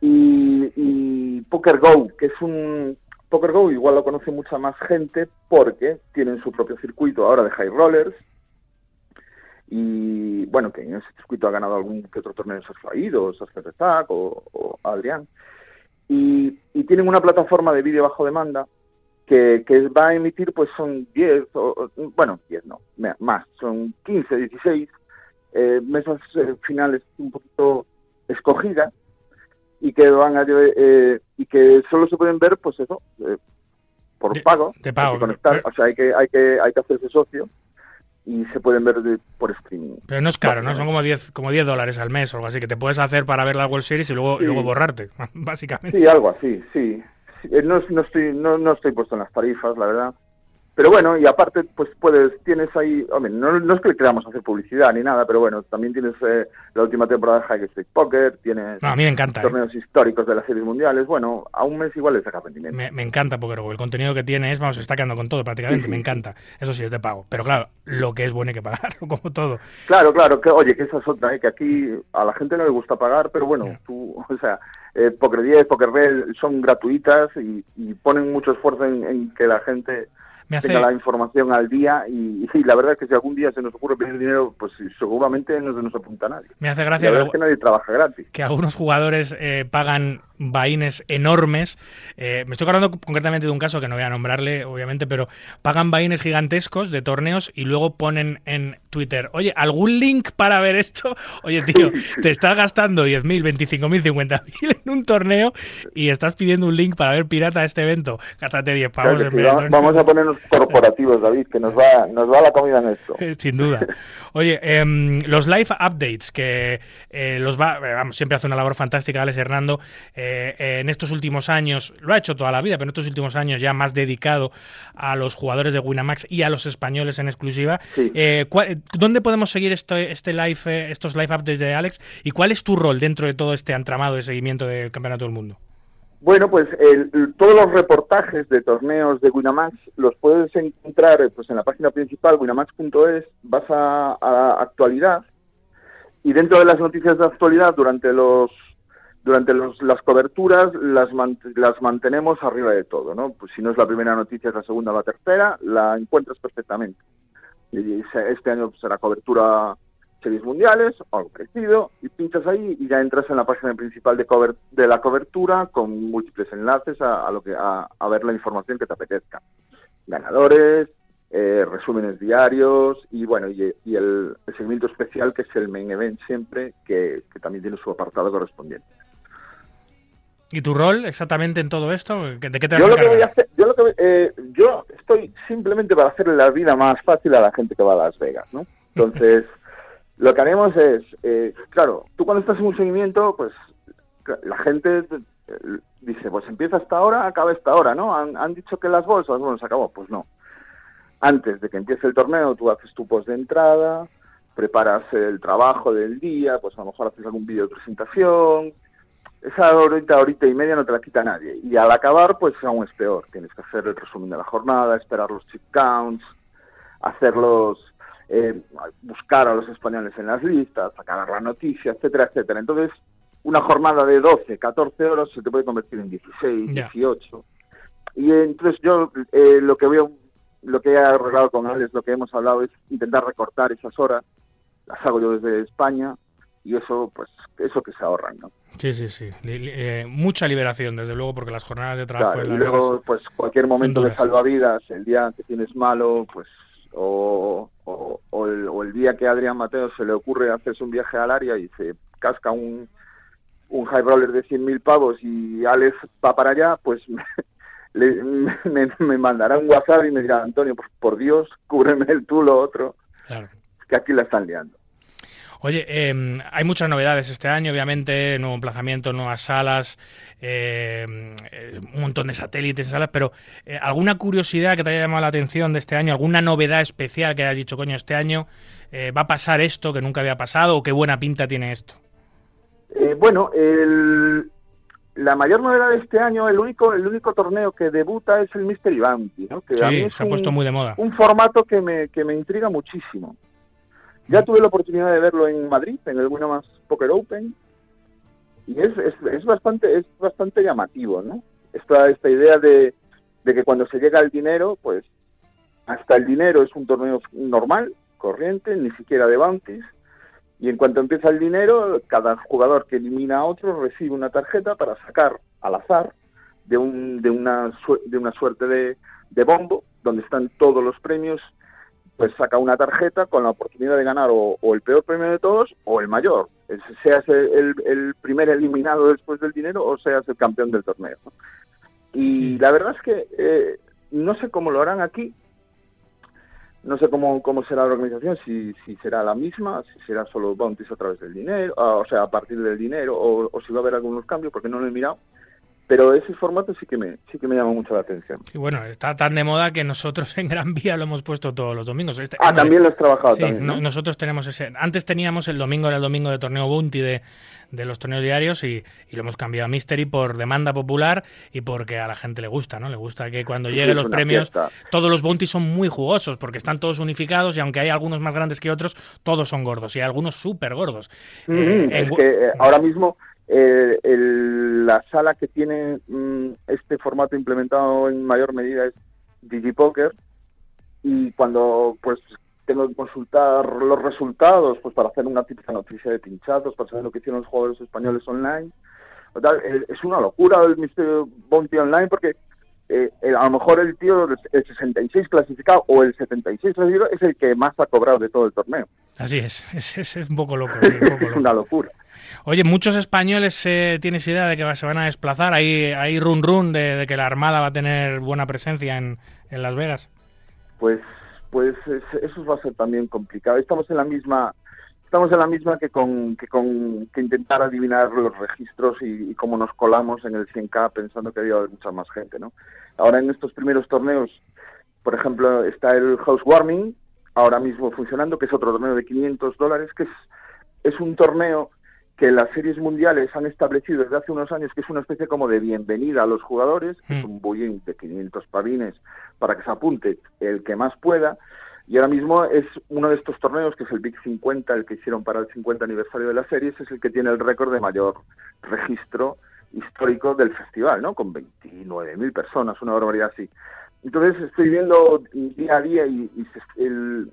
Y, y Poker Go, que es un PokerGo igual lo conoce mucha más gente porque tienen su propio circuito ahora de high rollers y bueno, que en ese circuito ha ganado algún que otro torneo de Sergio o Sergio o, o Adrián. Y, tienen una plataforma de vídeo bajo demanda que, va a emitir, pues son 10, bueno, 10 no, más, son 15, 16 eh, mesas eh, finales un poquito escogidas y que van a eh, y que solo se pueden ver pues eso eh, por pago. de pago conectar, o sea hay que hay que hay que hacerse socio y se pueden ver por streaming. Pero no es caro no, son como 10 como 10 dólares al mes o algo así que te puedes hacer para ver la World Series y luego luego borrarte básicamente. Sí algo así sí, eh, No, no estoy no, no estoy puesto en las tarifas la verdad pero bueno, y aparte, pues puedes, tienes ahí, hombre, no, no es que queramos hacer publicidad ni nada, pero bueno, también tienes eh, la última temporada de High Street Poker, tienes a mí me encanta, ¿eh? torneos históricos de las series mundiales, bueno, a un mes igual le saca rendimiento. Me, me encanta Poker el contenido que tiene es, vamos, está quedando con todo prácticamente, me encanta, eso sí es de pago, pero claro, lo que es bueno hay que pagarlo, como todo. Claro, claro, que oye, que esa es otra, ¿eh? que aquí a la gente no le gusta pagar, pero bueno, tú, o sea, eh, Poker 10, Poker Red son gratuitas y, ponen mucho esfuerzo en que la gente tenga la información al día y, la verdad es que si algún día se nos ocurre pedir dinero, pues seguramente no se nos apunta nadie. Me hace gracia la verdad que, es que nadie trabaja gratis. Que algunos jugadores eh, pagan vaines enormes. Eh, me estoy acordando concretamente de un caso que no voy a nombrarle, obviamente, pero pagan vaines gigantescos de torneos y luego ponen en Twitter, oye, ¿algún link para ver esto? Oye, tío, te estás gastando 10.000, 25.000, 50.000 en un torneo y estás pidiendo un link para ver pirata este evento. Gástate 10 pavos en vamos, vamos a ponernos corporativos, David, que nos va, nos va la comida en esto. Sin duda. Oye, em, los live updates que eh, los va, eh, vamos, siempre hace una labor fantástica Alex Hernando. Eh, en estos últimos años, lo ha hecho toda la vida, pero en estos últimos años ya más dedicado a los jugadores de Winamax y a los españoles en exclusiva. ¿Dónde podemos seguir este, este live, estos live updates de Alex? ¿Y cuál es tu rol dentro de todo este entramado de seguimiento del Campeonato del Mundo? Bueno, pues todos los reportajes de torneos de Winamax los puedes encontrar pues, en la página principal, winamax.es, vas a, a, actualidad y dentro de las noticias de actualidad durante los durante los, las coberturas las, mantenemos arriba de todo, ¿no? Pues si no es la primera noticia, es la segunda o la tercera, la encuentras perfectamente. Y este año será cobertura series mundiales o algo parecido y pinchas ahí y ya entras en la página principal de, cover, de la cobertura con múltiples enlaces a, lo que a, ver la información que te apetezca ganadores eh, resúmenes diarios y bueno y, el, seguimiento especial que es el main event siempre que, también tiene su apartado correspondiente ¿Y tu rol exactamente en todo esto? ¿De qué te vas yo lo que voy a hacer, yo, lo que, eh, yo estoy simplemente para hacerle la vida más fácil a la gente que va a Las Vegas, ¿no? Entonces, Lo que haremos es, eh, claro, tú cuando estás en un seguimiento, pues la gente eh, dice, pues empieza esta hora, acaba esta hora, ¿no? Han, dicho que las bolsas, bueno, se acabó, pues no. Antes de que empiece el torneo, tú haces tu post de entrada, preparas el trabajo del día, pues a lo mejor haces algún vídeo de presentación. Esa horita, horita y media no te la quita nadie. Y al acabar, pues aún es peor. Tienes que hacer el resumen de la jornada, esperar los chip counts, hacer los, eh, buscar a los españoles en las listas, sacar la noticia, etcétera, etcétera. Entonces, una jornada de 12, 14 horas se te puede convertir en 16, 18. Y entonces yo eh, lo que veo, lo que he arreglado con Alex, lo que hemos hablado es intentar recortar esas horas, las hago yo desde España y eso, pues, eso que se ahorran, ¿no? Sí, sí, sí. Eh, mucha liberación, desde luego, porque las jornadas de trabajo... y luego, pues, cualquier momento de salvavidas, el día que tienes malo, pues o, o, el, día que a Adrián Mateo se le ocurre hacerse un viaje al área y se casca un, un high roller de 100.000 pavos y Alex va para allá, pues me, me, mandará un WhatsApp y me dirá, Antonio, pues por Dios, cúbreme el tú lo otro, que aquí la están liando. Oye, em, hay muchas novedades este año, obviamente, nuevo emplazamiento, nuevas salas, em, eh, un montón de satélites en salas, pero eh, ¿alguna curiosidad que te haya llamado la atención de este año? ¿Alguna novedad especial que hayas dicho, coño, este año eh, va a pasar esto que nunca había pasado o qué buena pinta tiene esto? bueno, la mayor novedad de este año, el único, el único torneo que debuta es el Mystery Bounty, ¿no? Que sí, se ha puesto muy de moda. Un formato que me, que me intriga muchísimo. Ya tuve la oportunidad de verlo en Madrid, en el Winamax Poker Open, y es, es, bastante es bastante llamativo, ¿no? Esta, esta idea de, que cuando se llega al dinero, pues hasta el dinero es un torneo normal, corriente, ni siquiera de bounties, y en cuanto empieza el dinero, cada jugador que elimina a otro recibe una tarjeta para sacar al azar de, un, de, una, de una suerte de, de bombo, donde están todos los premios pues saca una tarjeta con la oportunidad de ganar o, el peor premio de todos o el mayor, seas el, el, primer eliminado después del dinero o seas el campeón del torneo. Y la verdad es que eh, no sé cómo lo harán aquí, no sé cómo, cómo será la organización, si, si será la misma, si será solo bounties a través del dinero, ah, o sea, a partir del dinero, o, o si va a haber algunos cambios, porque no lo he mirado pero ese formato sí que me sí que me llama mucho la atención. Y bueno, está tan de moda que nosotros en Gran Vía lo hemos puesto todos los domingos. Este, ah, también lo has trabajado sí, nosotros tenemos ese. Antes teníamos el domingo era el domingo de torneo Bounty de, de los torneos diarios y, y, lo hemos cambiado a Mystery por demanda popular y porque a la gente le gusta, ¿no? Le gusta que cuando lleguen los premios todos los Bounty son muy jugosos porque están todos unificados y aunque hay algunos más grandes que otros, todos son gordos y hay algunos súper gordos. Eh, es que eh, ahora mismo eh, la sala que tiene mm, este formato implementado en mayor medida es DigiPoker y cuando pues tengo que consultar los resultados pues para hacer una típica noticia de pinchados, para saber lo que hicieron los jugadores españoles online Es una locura el Mr. Bounty Online porque eh, a lo mejor el tío, el 66 clasificado o el 76 clasificado es el que más ha cobrado de todo el torneo. Así es, es, es un, poco loco, es una locura. Oye, muchos españoles eh, tienes idea de que se van a desplazar. Hay, hay run run de, que la Armada va a tener buena presencia en, en Las Vegas. Pues, pues eso va a ser también complicado. Estamos en la misma estamos en la misma que con que con que intentar adivinar los registros y, cómo nos colamos en el 100K pensando que había mucha más gente, ¿no? Ahora en estos primeros torneos, por ejemplo, está el Housewarming, ahora mismo funcionando, que es otro torneo de 500 dólares, que es, es un torneo que las series mundiales han establecido desde hace unos años que es una especie como de bienvenida a los jugadores, que es un bullying de 500 pavines para que se apunte el que más pueda, y ahora mismo es uno de estos torneos, que es el Big 50, el que hicieron para el 50 aniversario de la serie, es el que tiene el récord de mayor registro histórico del festival, ¿no? Con 29.000 personas, una barbaridad así. Entonces estoy viendo día a día y, el,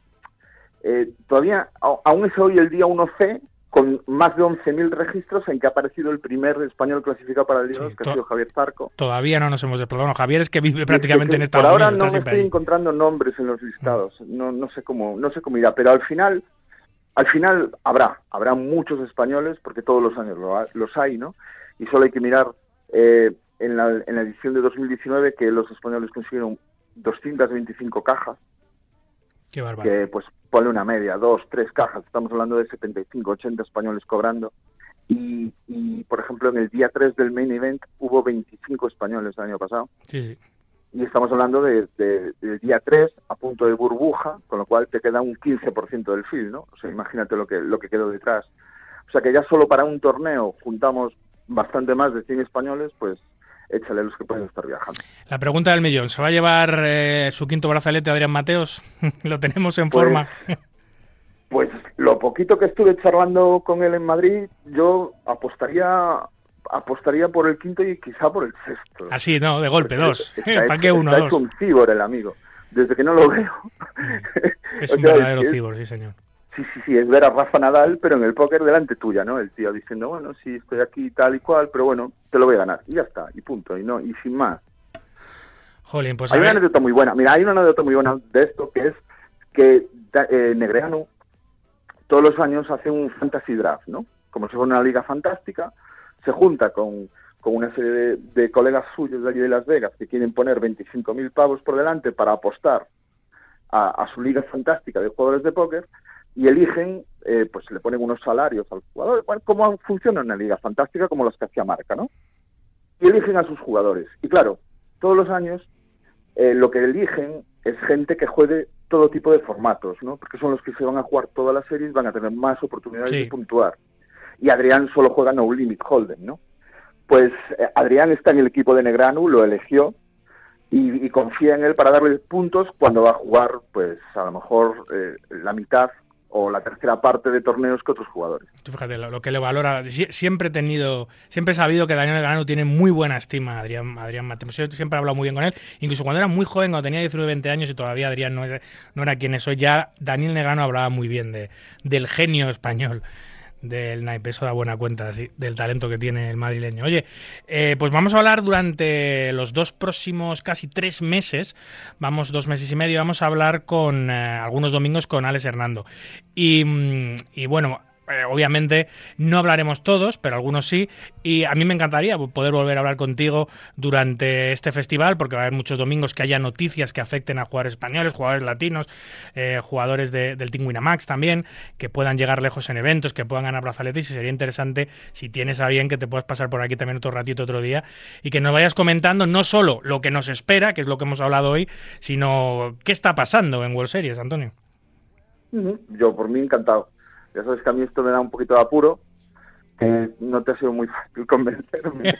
eh, todavía, aún es hoy el día 1C, con más de 11.000 registros en que ha aparecido el primer español clasificado para el día que ha sido Javier Zarco. Todavía no nos hemos desplazado. Javier es que vive prácticamente en Estados Unidos. Por ahora no me estoy encontrando nombres en los listados. No, no sé cómo, no sé cómo irá, pero al final, al final habrá, habrá muchos españoles porque todos los años los hay, ¿no? Y solo hay que mirar eh, en, la, en la edición de 2019 que los españoles consiguieron 225 cajas. Qué bárbaro. Que pues ponle una media, dos, tres cajas, estamos hablando de 75, 80 españoles cobrando. Y, y, por ejemplo, en el día 3 del main event hubo 25 españoles el año pasado. Sí, Y estamos hablando de, del día 3 a punto de burbuja, con lo cual te queda un 15% del field, ¿no? O sea, imagínate lo que, lo que quedó detrás. O sea, que ya solo para un torneo juntamos bastante más de 100 españoles, pues échale los que pueden estar viajando. La pregunta del millón, ¿se va a llevar eh, su quinto brazalete Adrián Mateos? ¿Lo tenemos en pues, forma? pues lo poquito que estuve charlando con él en Madrid, yo apostaría apostaría por el quinto y quizá por el sexto. Así, no, de golpe, dos. ¿Para qué uno, dos? Es un cibor el amigo. Desde que no lo veo. Es un verdadero cibor, sí, señor sí, sí, sí, es ver a Rafa Nadal, pero en el póker delante tuya, ¿no? El tío diciendo, bueno, sí, estoy aquí tal y cual, pero bueno, te lo voy a ganar. Y ya está, y punto, y no y sin más. Jolín, pues hay una anécdota muy buena. Mira, hay una anécdota muy buena de esto, que es que eh, Negreanu todos los años hace un fantasy draft, ¿no? Como si fuera una liga fantástica, se junta con, con una serie de, de colegas suyos de allí de Las Vegas que quieren poner 25.000 pavos por delante para apostar a, a, su liga fantástica de jugadores de póker y eligen, eh, pues le ponen unos salarios al jugador, bueno, como funciona una liga fantástica como las que hacía Marca, ¿no? Y eligen a sus jugadores. Y claro, todos los años eh, lo que eligen es gente que juegue todo tipo de formatos, ¿no? Porque son los que se van a jugar todas las series, van a tener más oportunidades de puntuar. Y Adrián solo juega No Limit Holden, ¿no? Pues eh, Adrián está en el equipo de Negranu, lo eligió, y, y, confía en él para darle puntos cuando va a jugar, pues a lo mejor la mitad o la tercera parte de torneos que otros jugadores. fíjate lo, que le valora. Siempre he tenido, siempre he sabido que Daniel Grano tiene muy buena estima Adrián, Adrián Matemos. Siempre he hablado muy bien con él. Incluso cuando era muy joven, cuando tenía 19 20 años y todavía Adrián no, no era quien es hoy, ya Daniel Negrano hablaba muy bien de, del genio español del naipe. Eso da buena cuenta sí, del talento que tiene el madrileño. Oye, eh, pues vamos a hablar durante los dos próximos casi tres meses, vamos dos meses y medio, vamos a hablar con eh, algunos domingos con Alex Hernando. Y, mm, y bueno, eh, obviamente no hablaremos todos, pero algunos sí. Y a mí me encantaría poder volver a hablar contigo durante este festival, porque va a haber muchos domingos que haya noticias que afecten a jugadores españoles, jugadores latinos, eh, jugadores del Team Winamax también, que puedan llegar lejos en eventos, que puedan ganar brazaletes. Y sería interesante, si tienes a bien, que te puedas pasar por aquí también otro ratito, otro día, y que nos vayas comentando no solo lo que nos espera, que es lo que hemos hablado hoy, sino qué está pasando en World Series, Antonio. Yo, por mí, encantado. Ya sabes que a mí esto me da un poquito de apuro, que no te ha sido muy fácil convencerme.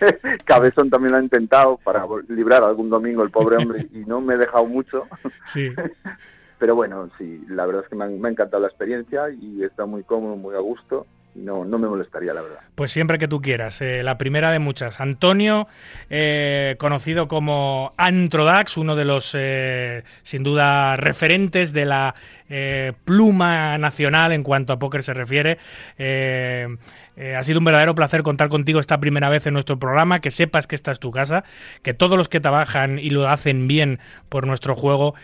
Cabezón también lo ha intentado para librar algún domingo el pobre hombre y no me he dejado mucho. Sí. Pero bueno, sí, la verdad es que me ha, encantado la experiencia y está muy cómodo, muy a gusto no, no me molestaría, la verdad. Pues siempre que tú quieras, eh, la primera de muchas. Antonio, eh, conocido como Antrodax, uno de los, eh, sin duda, referentes de la pluma nacional en cuanto a póker se refiere. ha sido un verdadero placer contar contigo esta primera vez en nuestro programa, que sepas que esta es tu casa, que todos los que trabajan y lo hacen bien por nuestro juego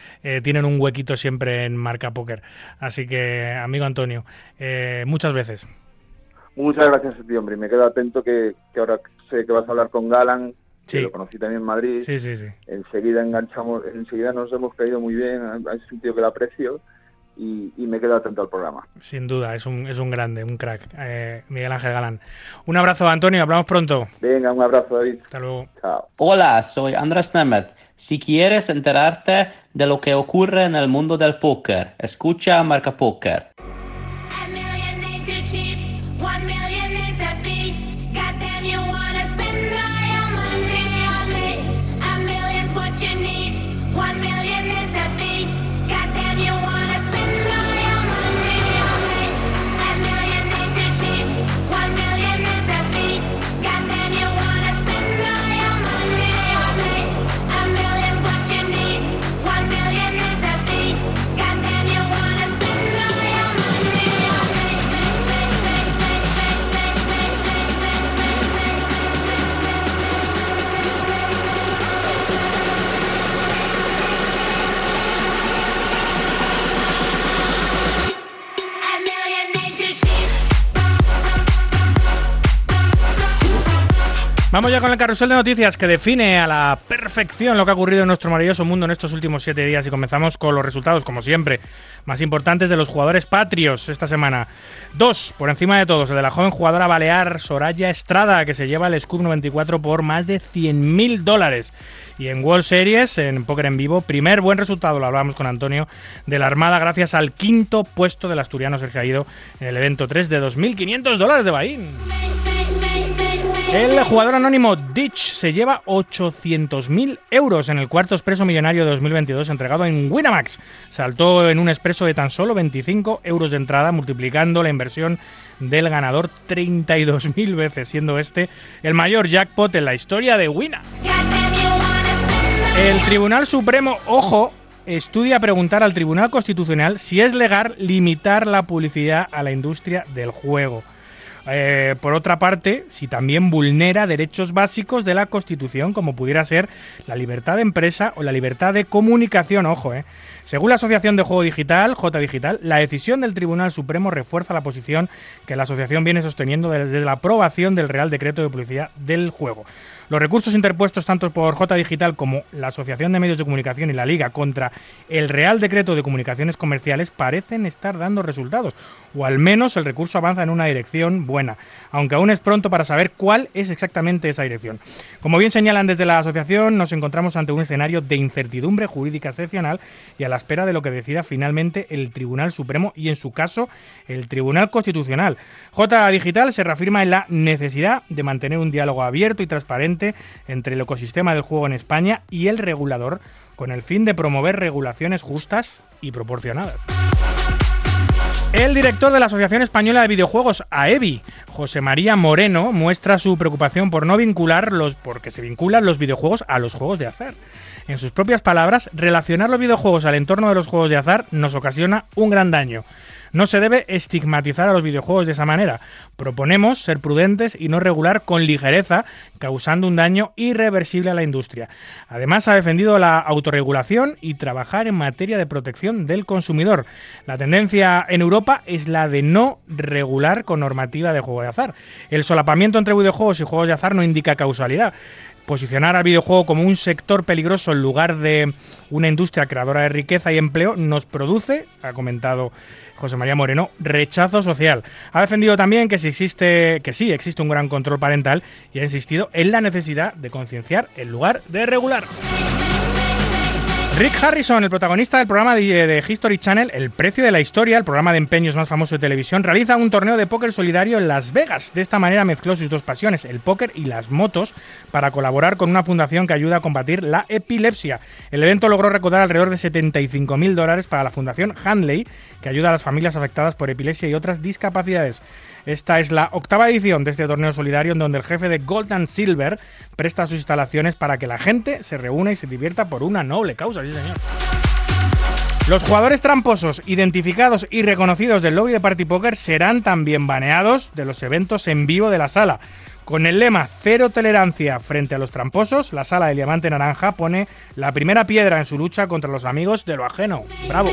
tienen un huequito siempre en Marca Póker. Así que, amigo Antonio, muchas veces. Muchas gracias a ti, hombre. Me quedo atento que, ahora sé que vas a hablar con Galan, que lo conocí también en Madrid. Sí, sí, sí. Enseguida enganchamos, enseguida nos hemos caído muy bien, es un tío que lo aprecio. Y, me quedo atento al programa. Sin duda, es un, es un grande, un crack, eh, Miguel Ángel Galán. Un abrazo, Antonio, hablamos pronto. Venga, un abrazo, David. Hasta luego. Chao. Hola, soy Andrés Nemeth. Si quieres enterarte de lo que ocurre en el mundo del póker, escucha Marca Póker. Con el carrusel de noticias que define a la perfección lo que ha ocurrido en nuestro maravilloso mundo en estos últimos siete días y comenzamos con los resultados, como siempre, más importantes de los jugadores patrios esta semana. Dos, por encima de todos, el de la joven jugadora balear Soraya Estrada, que se lleva el Scoop 94 por más de 100.000 dólares. Y en World Series, en Póker en Vivo, primer buen resultado, lo hablábamos con Antonio, de la Armada gracias al quinto puesto del asturiano Sergio Aido en el evento 3 de 2.500 dólares de Bahín. El jugador anónimo Ditch se lleva 800.000 euros en el cuarto expreso millonario de 2022 entregado en Winamax. Saltó en un expreso de tan solo 25 euros de entrada, multiplicando la inversión del ganador 32.000 veces, siendo este el mayor jackpot en la historia de Wina. El Tribunal Supremo, ojo, estudia preguntar al Tribunal Constitucional si es legal limitar la publicidad a la industria del juego. Eh, por otra parte, si también vulnera derechos básicos de la Constitución, como pudiera ser la libertad de empresa o la libertad de comunicación, ojo, eh. Según la Asociación de Juego Digital, J Digital, la decisión del Tribunal Supremo refuerza la posición que la asociación viene sosteniendo desde la aprobación del Real Decreto de Publicidad del Juego. Los recursos interpuestos tanto por J Digital como la Asociación de Medios de Comunicación y la Liga contra el Real Decreto de Comunicaciones Comerciales parecen estar dando resultados, o al menos el recurso avanza en una dirección buena, aunque aún es pronto para saber cuál es exactamente esa dirección. Como bien señalan desde la asociación, nos encontramos ante un escenario de incertidumbre jurídica excepcional y a la espera de lo que decida finalmente el Tribunal Supremo y en su caso el Tribunal Constitucional. J Digital se reafirma en la necesidad de mantener un diálogo abierto y transparente entre el ecosistema del juego en España y el regulador con el fin de promover regulaciones justas y proporcionadas. El director de la Asociación Española de Videojuegos, AEBI, José María Moreno, muestra su preocupación por no vincular los, porque se vinculan los videojuegos a los juegos de azar. En sus propias palabras, relacionar los videojuegos al entorno de los juegos de azar nos ocasiona un gran daño. No se debe estigmatizar a los videojuegos de esa manera. Proponemos ser prudentes y no regular con ligereza, causando un daño irreversible a la industria. Además, ha defendido la autorregulación y trabajar en materia de protección del consumidor. La tendencia en Europa es la de no regular con normativa de juego de azar. El solapamiento entre videojuegos y juegos de azar no indica causalidad posicionar al videojuego como un sector peligroso en lugar de una industria creadora de riqueza y empleo nos produce, ha comentado José María Moreno, rechazo social. Ha defendido también que, si existe, que sí existe un gran control parental y ha insistido en la necesidad de concienciar en lugar de regular. Rick Harrison, el protagonista del programa de, History Channel El Precio de la Historia, el programa de empeños más famoso de televisión, realiza un torneo de póker solidario en Las Vegas. De esta manera mezcló sus dos pasiones, el póker y las motos, para colaborar con una fundación que ayuda a combatir la epilepsia. El evento logró recaudar alrededor de 75 mil dólares para la fundación Handley, que ayuda a las familias afectadas por epilepsia y otras discapacidades. Esta es la octava edición de este torneo solidario en donde el jefe de Gold and Silver presta sus instalaciones para que la gente se reúna y se divierta por una noble causa, sí señor. Los jugadores tramposos, identificados y reconocidos del lobby de Party Poker serán también baneados de los eventos en vivo de la sala. Con el lema Cero tolerancia frente a los tramposos, la sala de Diamante Naranja pone la primera piedra en su lucha contra los amigos de lo ajeno. ¡Bravo!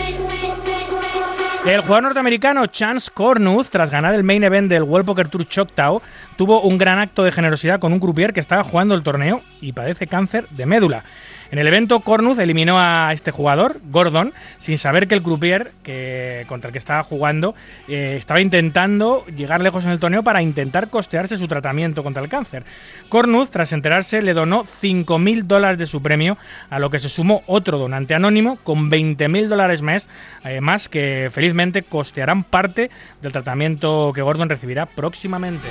El jugador norteamericano Chance Cornuth, tras ganar el main event del World Poker Tour Choctaw, tuvo un gran acto de generosidad con un croupier que estaba jugando el torneo y padece cáncer de médula. En el evento, Cornuth eliminó a este jugador, Gordon, sin saber que el croupier contra el que estaba jugando eh, estaba intentando llegar lejos en el torneo para intentar costearse su tratamiento contra el cáncer. Cornuth, tras enterarse, le donó 5.000 dólares de su premio, a lo que se sumó otro donante anónimo con 20.000 dólares más, además que felizmente costearán parte del tratamiento que Gordon recibirá próximamente.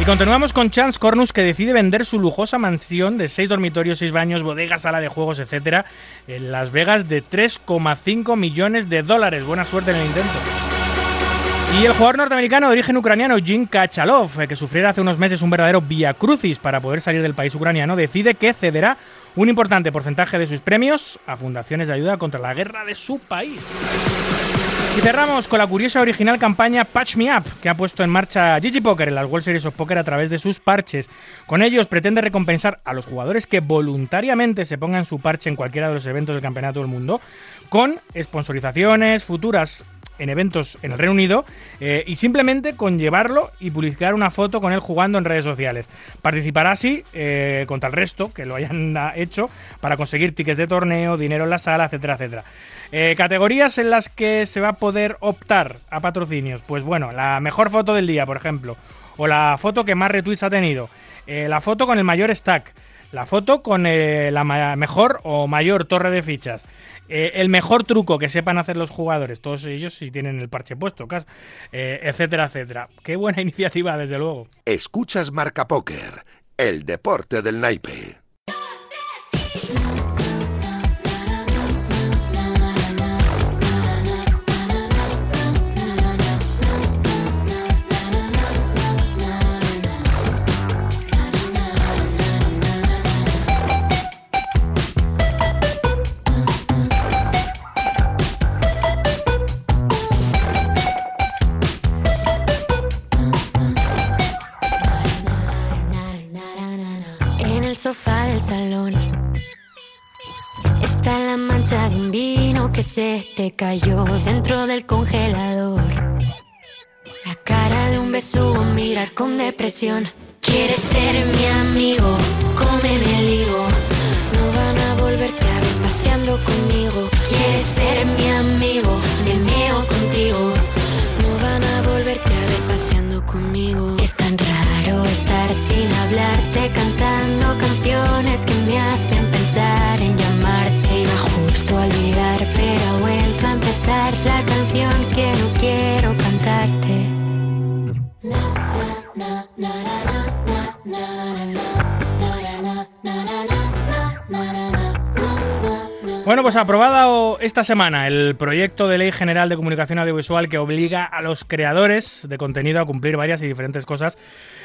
Y continuamos con Chance Cornus que decide vender su lujosa mansión de 6 dormitorios, 6 baños, bodega, sala de juegos, etcétera, en Las Vegas de 3,5 millones de dólares. Buena suerte en el intento. Y el jugador norteamericano de origen ucraniano Jim Kachalov, eh, que sufriera hace unos meses un verdadero via crucis para poder salir del país ucraniano, decide que cederá un importante porcentaje de sus premios a fundaciones de ayuda contra la guerra de su país. Y cerramos con la curiosa original campaña Patch Me Up, que ha puesto en marcha Gigi Poker en las World Series of Poker a través de sus parches. Con ellos pretende recompensar a los jugadores que voluntariamente se pongan su parche en cualquiera de los eventos del Campeonato del Mundo, con sponsorizaciones futuras en eventos en el Reino Unido eh, y simplemente con llevarlo y publicar una foto con él jugando en redes sociales. Participará así eh, contra el resto que lo hayan hecho para conseguir tickets de torneo, dinero en la sala, etcétera, etcétera. Eh, categorías en las que se va a poder optar a patrocinios. Pues bueno, la mejor foto del día, por ejemplo. O la foto que más retweets ha tenido. Eh, la foto con el mayor stack. La foto con eh, la mejor o mayor torre de fichas. el mejor truco que sepan hacer los jugadores. Todos ellos si tienen el parche puesto, etcétera, etcétera. Qué buena iniciativa, desde luego. Escuchas Marca Póker, el deporte del naipe. Cayó dentro del congelador. La cara de un beso, mirar con depresión. Quieres ser mi amigo, cómeme el higo. No van a volverte a ver paseando conmigo. Quieres ser mi amigo, me meo contigo. No van a volverte a ver paseando conmigo. Es tan raro estar sin hablarte, cantando canciones que me hacen Bueno, pues aprobado esta semana el proyecto de ley general de comunicación audiovisual que obliga a los creadores de contenido a cumplir varias y diferentes cosas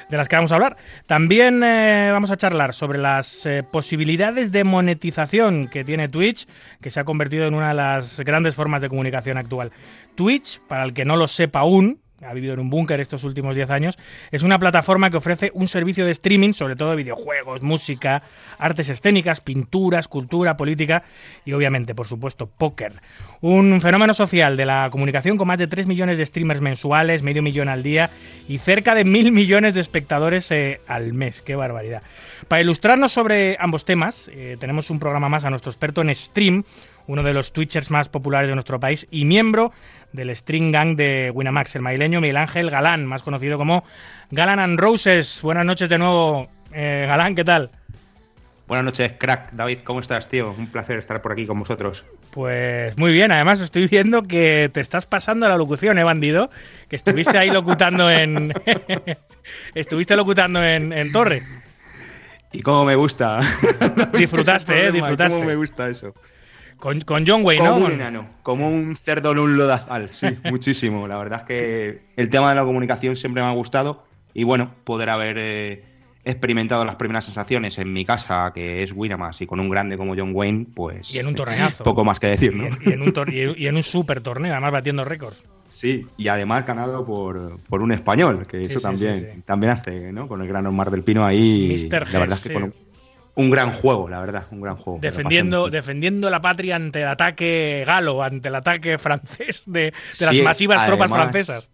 de las que vamos a hablar. También eh, vamos a charlar sobre las eh, posibilidades de monetización que tiene Twitch, que se ha convertido en una de las grandes formas de comunicación actual. Twitch, para el que no lo sepa aún, ha vivido en un búnker estos últimos 10 años, es una plataforma que ofrece un servicio de streaming, sobre todo de videojuegos, música, artes escénicas, pintura, escultura, política y obviamente, por supuesto, póker. Un fenómeno social de la comunicación con más de 3 millones de streamers mensuales, medio millón al día y cerca de mil millones de espectadores eh, al mes. ¡Qué barbaridad! Para ilustrarnos sobre ambos temas, eh, tenemos un programa más a nuestro experto en stream, uno de los Twitchers más populares de nuestro país y miembro del String Gang de Winamax, el maileño Miguel Ángel Galán, más conocido como Galán and Roses. Buenas noches de nuevo, eh, Galán, ¿qué tal? Buenas noches, crack. David, ¿cómo estás, tío? Un placer estar por aquí con vosotros. Pues muy bien, además estoy viendo que te estás pasando la locución, ¿eh, bandido? Que estuviste ahí locutando en. estuviste locutando en, en Torre. Y cómo me gusta. Disfrutaste, ¿eh? Disfrutaste. Cómo me gusta eso. Con, con John Wayne, como ¿no? un enano, como un cerdo en un lodazal, sí, muchísimo. La verdad es que el tema de la comunicación siempre me ha gustado y bueno, poder haber eh, experimentado las primeras sensaciones en mi casa, que es Winamax, y con un grande como John Wayne, pues Y en un torneazo. poco más que decir, Y ¿no? en, y en un y en- y un super torneo, además batiendo récords. Sí, y además ganado por, por un español, que Sí, eso sí, también, sí, sí. también hace, ¿no? Con el gran Omar del Pino ahí. Mr. La verdad Hess, es que sí. con un, un gran juego, la verdad, un gran juego. Defendiendo, defendiendo la patria ante el ataque galo, ante el ataque francés de, de las masivas tropas francesas.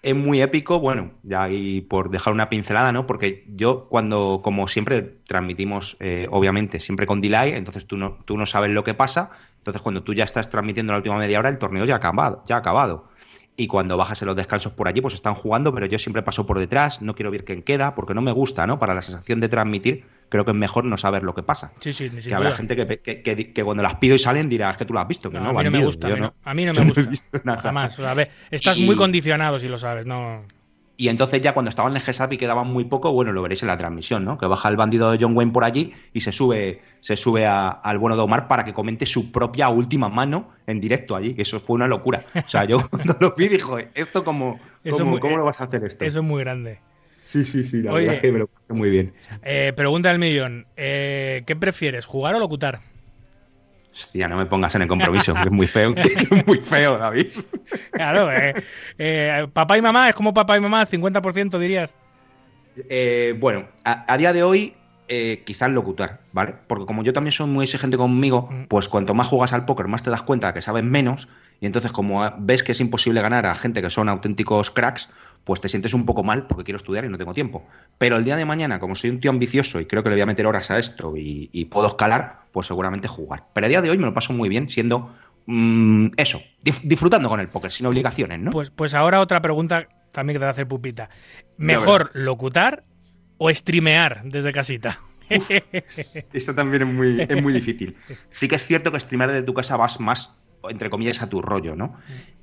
Es muy épico, bueno, ya y por dejar una pincelada, ¿no? Porque yo cuando, como siempre, transmitimos, eh, obviamente, siempre con delay, entonces tú no, tú no sabes lo que pasa, entonces cuando tú ya estás transmitiendo la última media hora, el torneo ya ha acabado. Ya ha acabado. Y cuando bajas en los descansos por allí, pues están jugando, pero yo siempre paso por detrás, no quiero ver quién queda, porque no me gusta, ¿no? Para la sensación de transmitir, creo que es mejor no saber lo que pasa. Sí, sí, que habrá duda. gente que, que, que- que cuando las pido y salen dirá, es que tú lo has visto, que No, no, a mí no me bandido". gusta. A mí no, a mí no me gusta. visto nada. Jamás. O sea, a ver, estás Y- muy condicionado si lo sabes, no. Y entonces ya cuando estaban en el Gesap y quedaban muy poco, bueno, lo veréis en la transmisión, ¿no? Que baja el bandido de John Wayne por allí y se sube, se sube a- al bueno de Omar para que comente su propia última mano en directo allí, que eso fue una locura. O sea, yo cuando lo vi dijo, ¿esto cómo, Eso cómo, muy- cómo lo vas a hacer esto? Eso es muy grande. Sí, sí, sí, la Oye. verdad es que me lo pasé muy bien. Eh, pregunta del millón. Eh, ¿Qué prefieres, jugar o locutar? Hostia, no me pongas en el compromiso, que es muy feo, que es muy feo, David. Claro, eh, eh, papá y mamá es como papá y mamá, 50% dirías. Eh, bueno, a, a día de hoy, quizás locutar, ¿vale? Porque como yo también soy muy exigente conmigo, Mm. pues cuanto más juegas al póker, más te das cuenta que sabes menos, y entonces como ves que es imposible ganar a gente que son auténticos cracks, pues te sientes un poco mal porque quiero estudiar y no tengo tiempo. Pero el día de mañana, como soy un tío ambicioso y creo que le voy a meter horas a esto y, y puedo escalar, pues seguramente jugar. Pero a día de hoy me lo paso muy bien siendo mm, eso, disfrutando con el póker, sin obligaciones, ¿no? Pues, pues ahora otra pregunta también que te va a hacer pupita. ¿Mejor locutar o streamear desde casita? Esto también es muy, es muy difícil. Sí que es cierto que streamar desde tu casa vas más, entre comillas, a tu rollo, ¿no?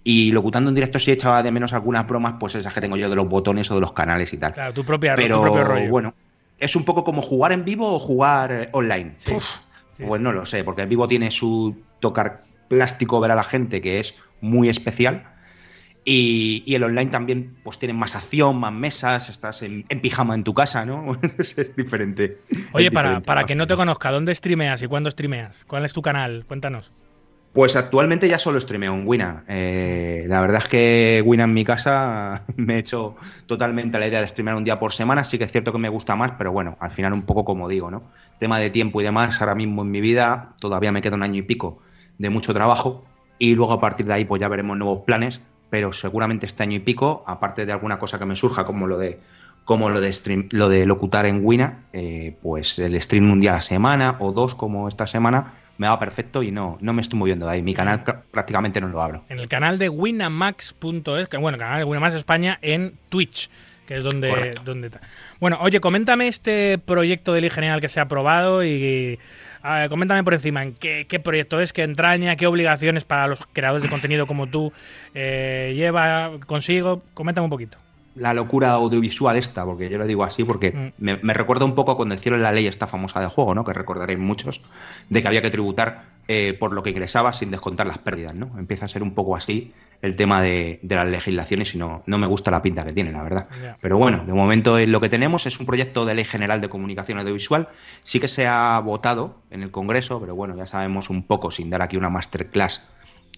Y locutando en directo sí echaba de menos algunas bromas, pues esas que tengo yo de los botones o de los canales y tal. Claro, tu, propia, Pero tu propio rollo. bueno, es un poco como jugar en vivo o jugar eh, online. Sí, Uf, sí, pues sí. no lo sé, porque en vivo tiene su tocar plástico ver a la gente que es muy especial. Y, y el online también pues tiene más acción, más mesas, estás en, en pijama en tu casa, ¿no? es, es diferente. Oye, Es para, diferente. para que no te conozca, ¿dónde streameas y cuándo streameas? ¿Cuál es tu canal? Cuéntanos. Pues actualmente ya solo streameo en Wina. Eh, la verdad es que Wina en mi casa me he hecho totalmente la idea de streamear un día por semana. Sí que es cierto que me gusta más, pero bueno, al final un poco como digo, ¿no? Tema de tiempo y demás, ahora mismo en mi vida todavía me queda un año y pico de mucho trabajo y luego a partir de ahí pues ya veremos nuevos planes, pero seguramente este año y pico, aparte de alguna cosa que me surja como lo de como lo de stream, lo de locutar en Wina, eh, pues el stream un día a la semana o dos como esta semana me va perfecto y no, no me estoy moviendo de ahí. Mi canal prácticamente no lo abro. En el canal de winamax.es, que bueno, el canal de Winamax España en Twitch, que es donde, Correcto. donde está. Bueno, oye, coméntame este proyecto de ley general que se ha aprobado y ver, coméntame por encima en qué, qué proyecto es, qué entraña, qué obligaciones para los creadores de contenido como tú eh, lleva consigo. Coméntame un poquito. La locura audiovisual esta, porque yo lo digo así, porque Mm. me, me recuerda un poco cuando hicieron la ley esta famosa del juego, ¿no? Que recordaréis muchos, de que había que tributar eh, por lo que ingresaba sin descontar las pérdidas, ¿no? Empieza a ser un poco así el tema de, de las legislaciones y no, no me gusta la pinta que tiene, la verdad. Pero bueno, de momento lo que tenemos es un proyecto de ley general de comunicación audiovisual. Sí que se ha votado en el Congreso, pero bueno, ya sabemos un poco, sin dar aquí una masterclass,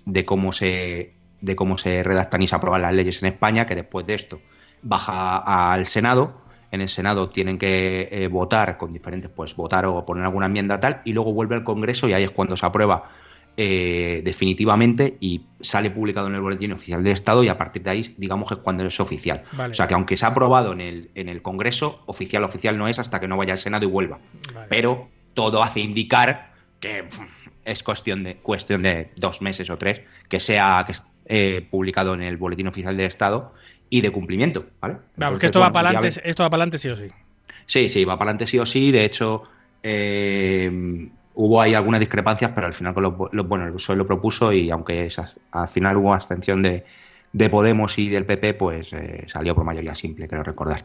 de cómo se, de cómo se redactan y se aprueban las leyes en España, que después de esto baja al Senado. En el Senado tienen que eh, votar con diferentes, pues votar o poner alguna enmienda tal, y luego vuelve al Congreso y ahí es cuando se aprueba eh, definitivamente y sale publicado en el Boletín Oficial del Estado y a partir de ahí, digamos que es cuando es oficial. Vale. O sea que aunque se ha aprobado en el, en el Congreso, oficial oficial no es hasta que no vaya al Senado y vuelva. Vale. Pero todo hace indicar que es cuestión de, cuestión de dos meses o tres que sea que, eh, publicado en el Boletín Oficial del Estado y de cumplimiento, ¿vale? Vamos, Entonces, que esto va para adelante, esto va para adelante sí o sí. Sí, sí, va para adelante sí o sí. De hecho, eh, hubo ahí algunas discrepancias, pero al final con los, los- bueno, el PSOE lo propuso y aunque esas- al final hubo abstención de, de Podemos y del PP, pues eh, salió por mayoría simple, creo recordar.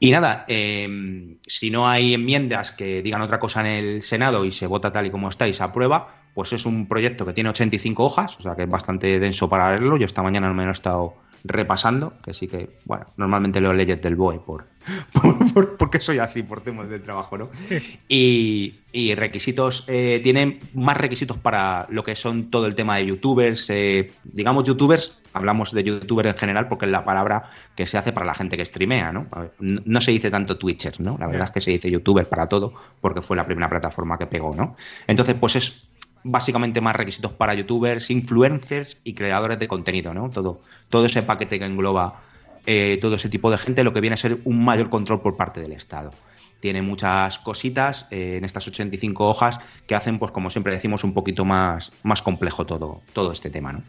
Y nada, eh, si no hay enmiendas que digan otra cosa en el Senado y se vota tal y como está y se aprueba, pues es un proyecto que tiene 85 hojas, o sea que es bastante denso para leerlo. Yo esta mañana no me lo he estado repasando, que sí que, bueno, normalmente leo leyes del BOE por, por, porque soy así, por temas del trabajo, ¿no? Y, y requisitos, eh, tienen más requisitos para lo que son todo el tema de youtubers, eh, digamos youtubers, hablamos de youtubers en general porque es la palabra que se hace para la gente que streamea, ¿no? Ver, no no se dice tanto twitchers, ¿no? La verdad es que se dice youtuber para todo porque fue la primera plataforma que pegó, ¿no? Entonces, pues es básicamente más requisitos para youtubers, influencers y creadores de contenido, ¿no? Todo, todo ese paquete que engloba eh, todo ese tipo de gente, lo que viene a ser un mayor control por parte del Estado. Tiene muchas cositas eh, en estas 85 hojas que hacen, pues como siempre decimos, un poquito más, más complejo todo, todo este tema, ¿no?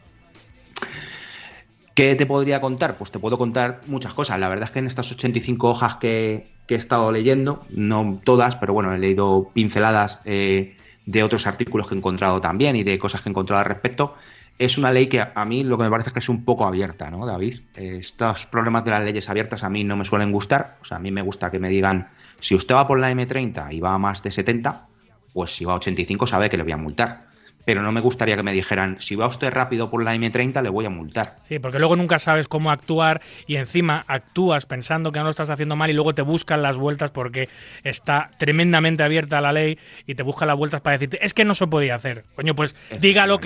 ¿Qué te podría contar? Pues te puedo contar muchas cosas. La verdad es que en estas 85 hojas que, que he estado leyendo, no todas, pero bueno, he leído pinceladas eh, de otros artículos que he encontrado también y de cosas que he encontrado al respecto. Es una ley que a, mí lo que me parece es que es un poco abierta, ¿no, David? Eh, estos problemas de las leyes abiertas a mí no me suelen gustar. O sea, a mí me gusta que me digan, si usted va por la M30 y va a más de 70, pues si va a 85 sabe que le voy a multar. Pero no me gustaría que me dijeran, si va usted rápido por la M30 le voy a multar. Sí, porque luego nunca sabes cómo actuar y encima actúas pensando que no lo estás haciendo mal y luego te buscan las vueltas porque está tremendamente abierta la ley y te buscan las vueltas para decirte, es que no se podía hacer. Coño, pues dígalo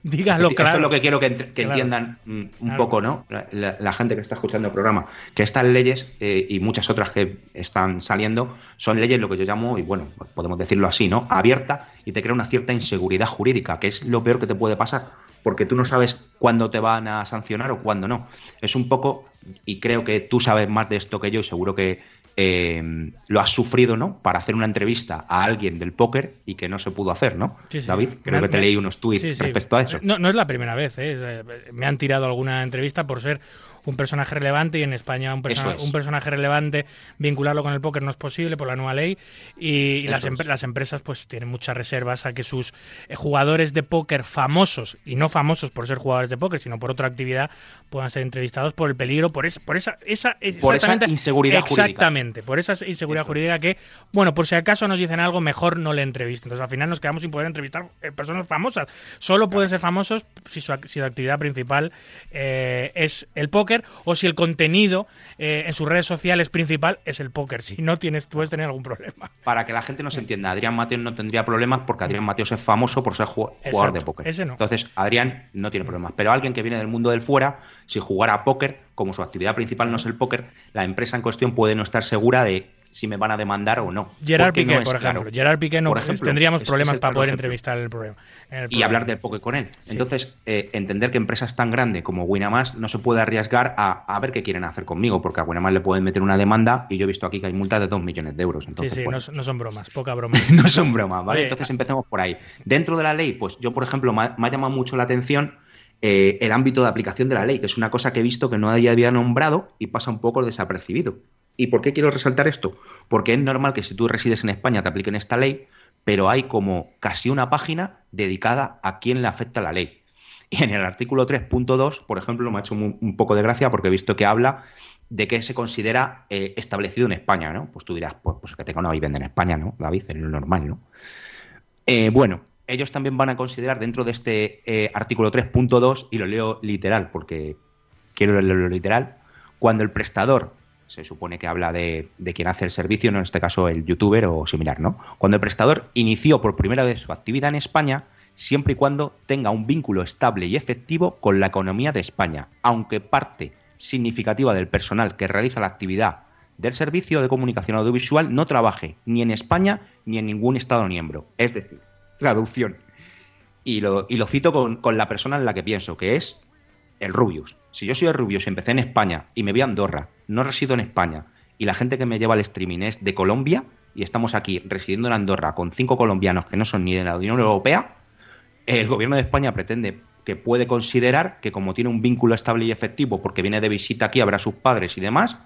Efectivamente. claro. Esto es lo que quiero que, ent- que Claro. entiendan mm, un Claro. poco, ¿no? La gente que está escuchando el programa, que estas leyes eh, y muchas otras que están saliendo son leyes, lo que yo llamo, y bueno, podemos decirlo así, ¿no? Abierta y te crea una cierta inseguridad jurídica, que es lo peor que te puede pasar, porque tú no sabes cuándo te van a sancionar o cuándo no. Es un poco, y creo que tú sabes más de esto que yo y seguro que eh, lo has sufrido, ¿no? Para hacer una entrevista a alguien del póker y que no se pudo hacer, ¿no? Sí, sí. David, creo Me- que te me- leí unos tweets Sí, respecto a eso. No, no es la primera vez, eh, Me han tirado alguna entrevista por ser un personaje relevante y en España un, persona- es. un personaje relevante vincularlo con el póker no es posible por la nueva ley. Y, y las, las empresas pues tienen muchas reservas a que sus eh, jugadores de póker famosos y no famosos por ser jugadores de póker sino por otra actividad puedan ser entrevistados por el peligro por, es, por esa, esa Por esa exactamente- inseguridad jurídica. exactamente por esa inseguridad Eso jurídica que bueno por si acaso nos dicen algo mejor no le entrevisten. Entonces al final nos quedamos sin poder entrevistar eh, personas famosas. Solo pueden ser famosos si su, si su actividad principal eh, es el póker o si el contenido eh, en sus redes sociales principal es el póker si no tienes puedes tener algún problema Para que la gente no se entienda, Adrián Mateos no tendría problemas porque Adrián Mateos es famoso por ser ju- jugador de póker. ese no. Entonces, Adrián no tiene problemas. Pero alguien que viene del mundo del fuera, si jugara a póker, como su actividad principal no es el póker, la empresa en cuestión puede no estar segura de si me van a demandar o no. Gerard Piqué no por ejemplo claro. Gerard Piqué no Por ejemplo, tendríamos problemas para poder ejemplo. entrevistar el el y hablar del póker con él. Entonces, eh, entender que empresas tan grandes como Winamax no se puede arriesgar a, a ver qué quieren hacer conmigo, porque a Winamax le pueden meter una demanda y yo he visto aquí que hay multas de 2 millones de euros. sí Entonces, sí bueno, no, no son bromas poca broma no son bromas, ¿vale? Oye, Entonces empecemos por ahí. Dentro de la ley, pues yo, por ejemplo, me ha, me ha llamado mucho la atención eh, el ámbito de aplicación de la ley, que es una cosa que he visto que nadie había nombrado y pasa un poco desapercibido. ¿Y por qué quiero resaltar esto? Porque es normal que si tú resides en España te apliquen esta ley, pero hay como casi una página dedicada a quién le afecta la ley. Y en el artículo 3.2, por ejemplo, me ha hecho un, poco de gracia porque he visto que habla de que se considera eh, establecido en España, ¿no? Pues tú dirás, pues, pues que tengo y vende en España, ¿no? David, es lo normal, ¿no? Eh, bueno, ellos también van a considerar dentro de este eh, artículo 3.2, y lo leo literal porque quiero leerlo literal, cuando el prestador, se supone que habla de, de quien hace el servicio, no en este caso el youtuber o similar, ¿no? Cuando el prestador inició por primera vez su actividad en España, siempre y cuando tenga un vínculo estable y efectivo con la economía de España, aunque parte significativa del personal que realiza la actividad del servicio de comunicación audiovisual no trabaje ni en España ni en ningún Estado miembro. Es decir, traducción. Y lo, y lo cito con, con la persona en la que pienso, que es el Rubius. Si yo soy el Rubius y empecé en España y me voy a Andorra, no resido en España, y la gente que me lleva al streaming es de Colombia, y estamos aquí residiendo en Andorra con cinco colombianos que no son ni de la Unión Europea, el gobierno de España pretende que puede considerar que como tiene un vínculo estable y efectivo porque viene de visita aquí a ver a sus padres y demás,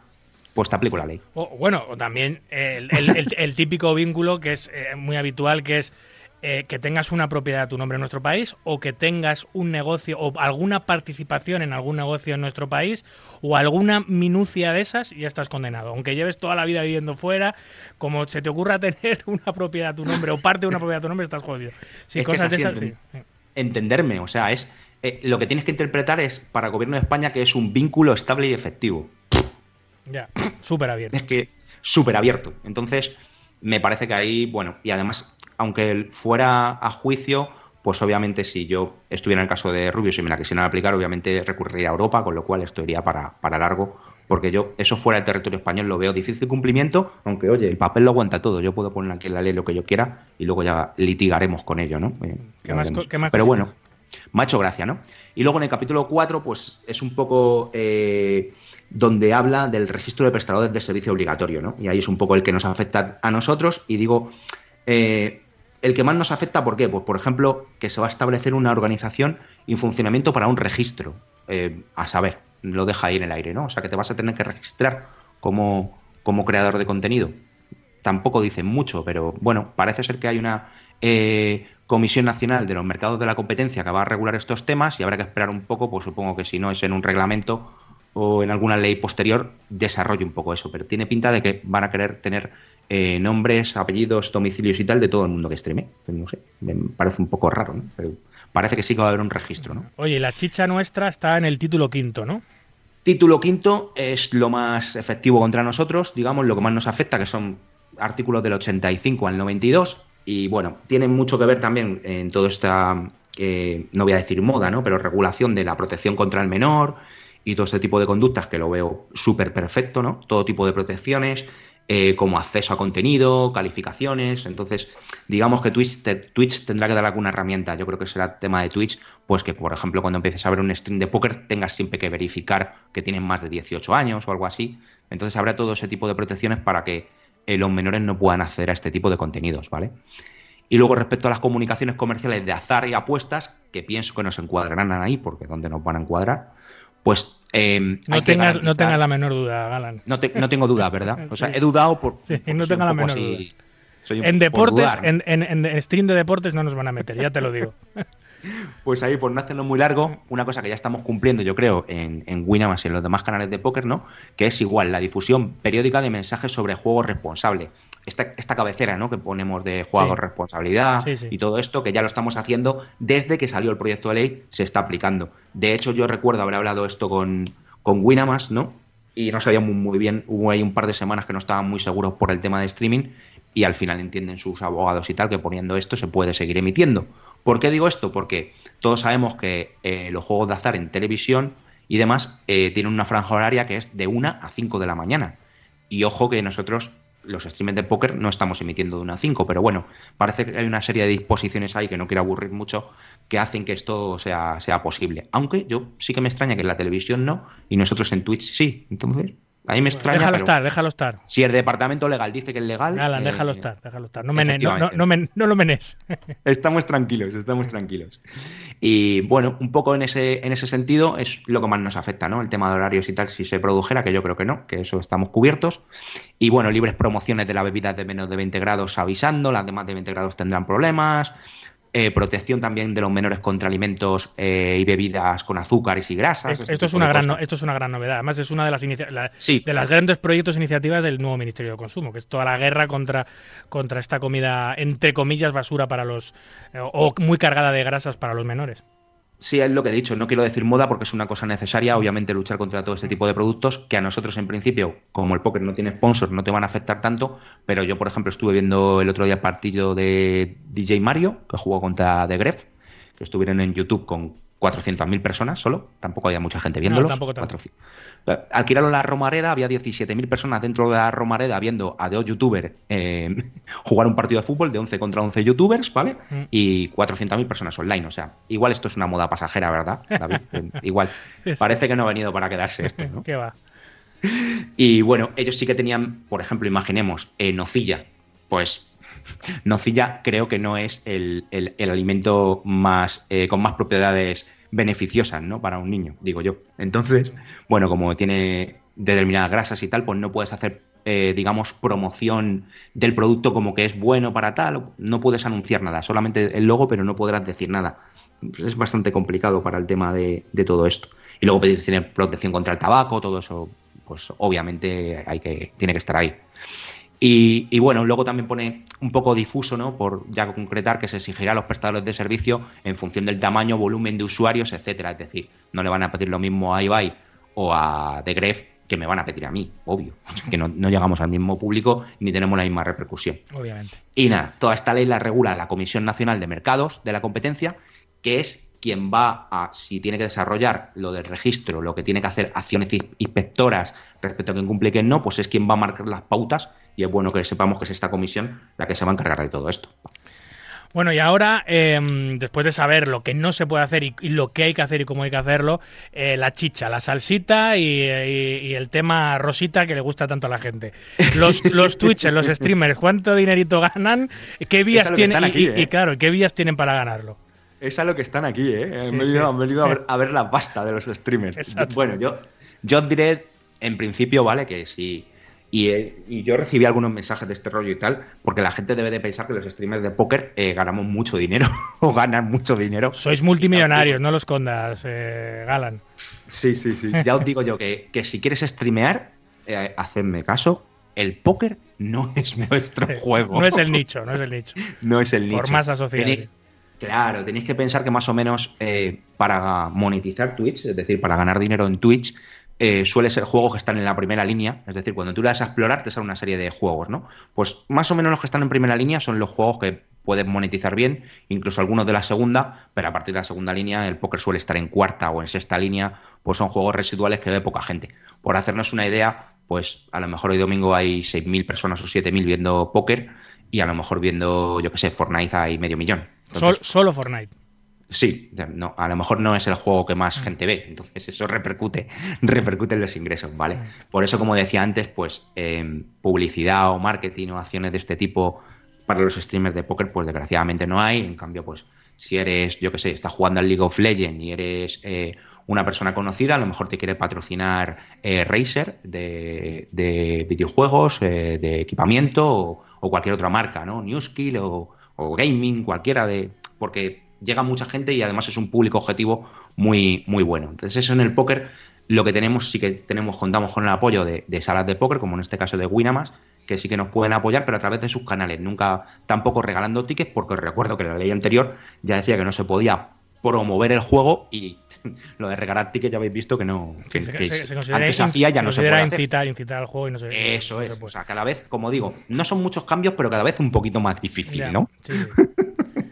pues te aplico la ley. O, bueno, también el típico vínculo que es eh, muy habitual, que es eh, que tengas una propiedad a tu nombre en nuestro país o que tengas un negocio o alguna participación en algún negocio en nuestro país o alguna minucia de esas y ya estás condenado. Aunque lleves toda la vida viviendo fuera, como se te ocurra tener una propiedad a tu nombre o parte de una propiedad a tu nombre, estás jodido. Sí, cosas de esas, Entenderme, o sea, es eh, lo que tienes que interpretar es para el gobierno de España que es un vínculo estable y efectivo. Ya, súper abierto. Es que súper abierto. Entonces, me parece que ahí, bueno, y además aunque fuera a juicio, pues obviamente si yo estuviera en el caso de Rubio, si me la quisieran aplicar, obviamente recurriría a Europa, con lo cual esto iría para, para largo, porque yo eso fuera del territorio español lo veo difícil cumplimiento, aunque oye, el papel lo aguanta todo, yo puedo poner aquí en la ley lo que yo quiera y luego ya litigaremos con ello, ¿no? Eh, ¿Qué más, Pero bueno, me ha hecho gracia, ¿no? Y luego en el capítulo 4, pues es un poco... Eh, donde habla del registro de prestadores de servicio obligatorio, ¿no? Y ahí es un poco el que nos afecta a nosotros y digo, eh, el que más nos afecta, ¿por qué? Pues, por ejemplo, que se va a establecer una organización y funcionamiento para un registro. Eh, a saber, lo deja ahí en el aire, ¿no? O sea, que te vas a tener que registrar como, como creador de contenido. Tampoco dicen mucho, pero bueno, parece ser que hay una eh, Comisión Nacional de los Mercados de la Competencia que va a regular estos temas y habrá que esperar un poco, pues supongo que si no es en un reglamento o en alguna ley posterior, desarrolle un poco eso. Pero tiene pinta de que van a querer tener eh, nombres, apellidos, domicilios y tal de todo el mundo que. No sé, me parece un poco raro, ¿no? Pero parece que sí que va a haber un registro, ¿no? Oye, la chicha nuestra está en el título quinto, ¿no? Título quinto es lo más efectivo contra nosotros, digamos, lo que más nos afecta, que son artículos del 85 al 92. Y bueno, tiene mucho que ver también en toda esta, eh, no voy a decir moda, ¿no? Pero regulación de la protección contra el menor y todo ese tipo de conductas que lo veo súper perfecto, ¿no? Todo tipo de protecciones, eh, como acceso a contenido, calificaciones. Entonces, digamos que Twitch, Twitch, tendrá que dar alguna herramienta. Yo creo que será tema de Twitch, pues que, por ejemplo, cuando empieces a ver un stream de póker, tengas siempre que verificar que tienen más de 18 años o algo así. Entonces, habrá todo ese tipo de protecciones para que eh, los menores no puedan acceder a este tipo de contenidos, ¿vale? Y luego, respecto a las comunicaciones comerciales de azar y apuestas, que pienso que nos encuadrarán ahí, porque ¿dónde nos van a encuadrar? Pues eh, no, tengas, no la menor duda, Galán. No, no tengo duda, ¿verdad? O sea, he dudado por... no tenga la menor duda. en deportes, en, en, stream de deportes no nos van a meter, ya te lo digo. Pues ahí, por no hacerlo muy largo, una cosa que ya estamos cumpliendo, yo creo, en, en Winamax y en los demás canales de póker, ¿no? Que es igual, la difusión periódica de mensajes sobre juego responsable esta, esta cabecera ¿no? que ponemos de juego responsabilidad y todo esto, que ya lo estamos haciendo desde que salió el proyecto de ley, se está aplicando. De hecho, yo recuerdo haber hablado esto con, con Winamax, ¿no? Y no sabíamos muy bien, hubo ahí un par de semanas que no estaban muy seguros por el tema de streaming y al final entienden sus abogados y tal que poniendo esto se puede seguir emitiendo. ¿Por qué digo esto? Porque todos sabemos que eh, los juegos de azar en televisión y demás eh, tienen una franja horaria que es de 1 a 5 de la mañana. Y ojo que nosotros los streamers de póker no estamos emitiendo de una a 5, pero bueno, parece que hay una serie de disposiciones ahí que no quiero aburrir mucho que hacen que esto sea, sea posible. Aunque yo sí que me extraña que en la televisión no y nosotros en Twitch sí. Entonces, Ahí me extraña. Déjalo estar, déjalo estar. Si el departamento legal dice que es legal. Déjalo eh, estar, déjalo estar. No, no, lo menes. estamos tranquilos, estamos tranquilos. Y bueno, un poco en ese, en ese sentido es lo que más nos afecta, ¿no? El tema de horarios y tal, si se produjera, que yo creo que no, que eso estamos cubiertos. Y bueno, libres promociones de la bebida de menos de 20 grados avisando, las demás de 20 grados tendrán problemas. Eh, protección también de los menores contra alimentos eh, y bebidas con azúcares y grasas. Esto, es una gran esto es una gran novedad. Además, es una de las, de las grandes proyectos e iniciativas del nuevo Ministerio de Consumo, que es toda la guerra contra, contra esta comida, entre comillas, basura para los. Eh, o muy cargada de grasas para los menores. Sí, es lo que he dicho. No quiero decir moda porque es una cosa necesaria, obviamente, luchar contra todo este tipo de productos que a nosotros, en principio, como el póker no tiene sponsors, no te van a afectar tanto. Pero yo, por ejemplo, estuve viendo el otro día partido de DJ Mario, que jugó contra The Gref, que estuvieron en YouTube con 400.000 personas solo. Tampoco había mucha gente viéndolo. tampoco Alquilaron la Romareda, había 17.000 personas dentro de la Romareda viendo a dos youtubers eh, jugar un partido de fútbol de 11 contra 11 youtubers, ¿vale? Mm. Y 400.000 personas online. O sea, igual esto es una moda pasajera, ¿verdad, David? igual. Parece que no ha venido para quedarse esto, ¿no? ¿Qué va? Y bueno, ellos sí que tenían, por ejemplo, imaginemos, eh, nocilla. Pues nocilla creo que no es el, alimento más eh, con más propiedades beneficiosas, ¿no? Para un niño, digo yo. Entonces, bueno, como tiene determinadas grasas y tal, pues no puedes hacer eh, digamos, promoción del producto como que es bueno para tal, no puedes anunciar nada, solamente el logo, pero no podrás decir nada. Es bastante complicado para el tema de, de todo esto. Y luego pedís tener protección contra el tabaco, todo eso, pues obviamente hay que, tiene que estar ahí. Y, y, bueno, luego también pone un poco difuso, ¿no? Por ya concretar que se exigirá a los prestadores de servicio en función del tamaño, volumen de usuarios, etcétera. Es decir, no le van a pedir lo mismo a iBuy o a The Gref que me van a pedir a mí, obvio. Que no, no, llegamos al mismo público ni tenemos la misma repercusión. Obviamente. Y nada, toda esta ley la regula la Comisión Nacional de Mercados de la Competencia, que es quien va a, si tiene que desarrollar lo del registro, lo que tiene que hacer acciones inspectoras respecto a quien cumple y quien no, pues es quien va a marcar las pautas y es bueno que sepamos que es esta comisión la que se va a encargar de todo esto. Bueno, y ahora, eh, después de saber lo que no se puede hacer y, y, lo que hay que hacer y cómo hay que hacerlo, eh, la chicha, la salsita y, y, y, el tema rosita que le gusta tanto a la gente. Los, los Twitchers, los streamers, ¿cuánto dinerito ganan? ¿Qué vías tienen? Aquí, ¿eh? y, claro, ¿qué vías tienen para ganarlo? Es a lo que están aquí, ¿eh? Sí, venido, sí. han venido a, ver, a, ver, la pasta de los streamers. Exacto. Bueno, yo, yo diré en principio, ¿vale? Que si. Y, y, yo recibí algunos mensajes de este rollo y tal, porque la gente debe de pensar que los streamers de póker eh, ganamos mucho dinero o ganan mucho dinero. Sois multimillonarios, no los condas, eh, Galan. Sí, sí, sí. Ya os digo yo que, que si quieres streamear, eh, hacedme caso, el póker no es nuestro juego. No es el nicho, no es el nicho. no es el nicho. Por más asociados. Claro, tenéis que pensar que más o menos eh, para monetizar Twitch, es decir, para ganar dinero en Twitch, eh, suele ser juegos que están en la primera línea. Es decir, cuando tú le das a explorar, te sale una serie de juegos, ¿no? Pues más o menos los que están en primera línea son los juegos que pueden monetizar bien, incluso algunos de la segunda, pero a partir de la segunda línea el póker suele estar en cuarta o en sexta línea, pues son juegos residuales que ve poca gente. Por hacernos una idea, pues a lo mejor hoy domingo hay 6.000 personas o 7.000 viendo póker y a lo mejor viendo, yo qué sé, Fortnite hay medio millón. Entonces, solo Fortnite. Sí, no, a lo mejor no es el juego que más gente ve, entonces eso repercute, repercute en los ingresos, ¿vale? Por eso, como decía antes, pues eh, publicidad o marketing o acciones de este tipo para los streamers de póker, pues desgraciadamente no hay. En cambio, pues si eres, yo que sé, estás jugando al League of Legends y eres eh, una persona conocida, a lo mejor te quiere patrocinar eh, Razer de, de videojuegos, eh, de equipamiento o, o, cualquier otra marca, ¿no? Newskill o, o gaming, cualquiera de. porque llega mucha gente y además es un público objetivo muy, muy bueno. Entonces, eso en el póker, lo que tenemos, sí que tenemos, contamos con el apoyo de, de salas de póker, como en este caso de Winamax, que sí que nos pueden apoyar, pero a través de sus canales, nunca tampoco regalando tickets, porque os recuerdo que la ley anterior ya decía que no se podía promover el juego y lo de regalar tickets ya habéis visto que no que, se, que se, se antes hacía ya se no se puede incitar, hacer. incitar al juego y no se eso es o sea cada vez como digo no son muchos cambios pero cada vez un poquito más difícil ya, no sí.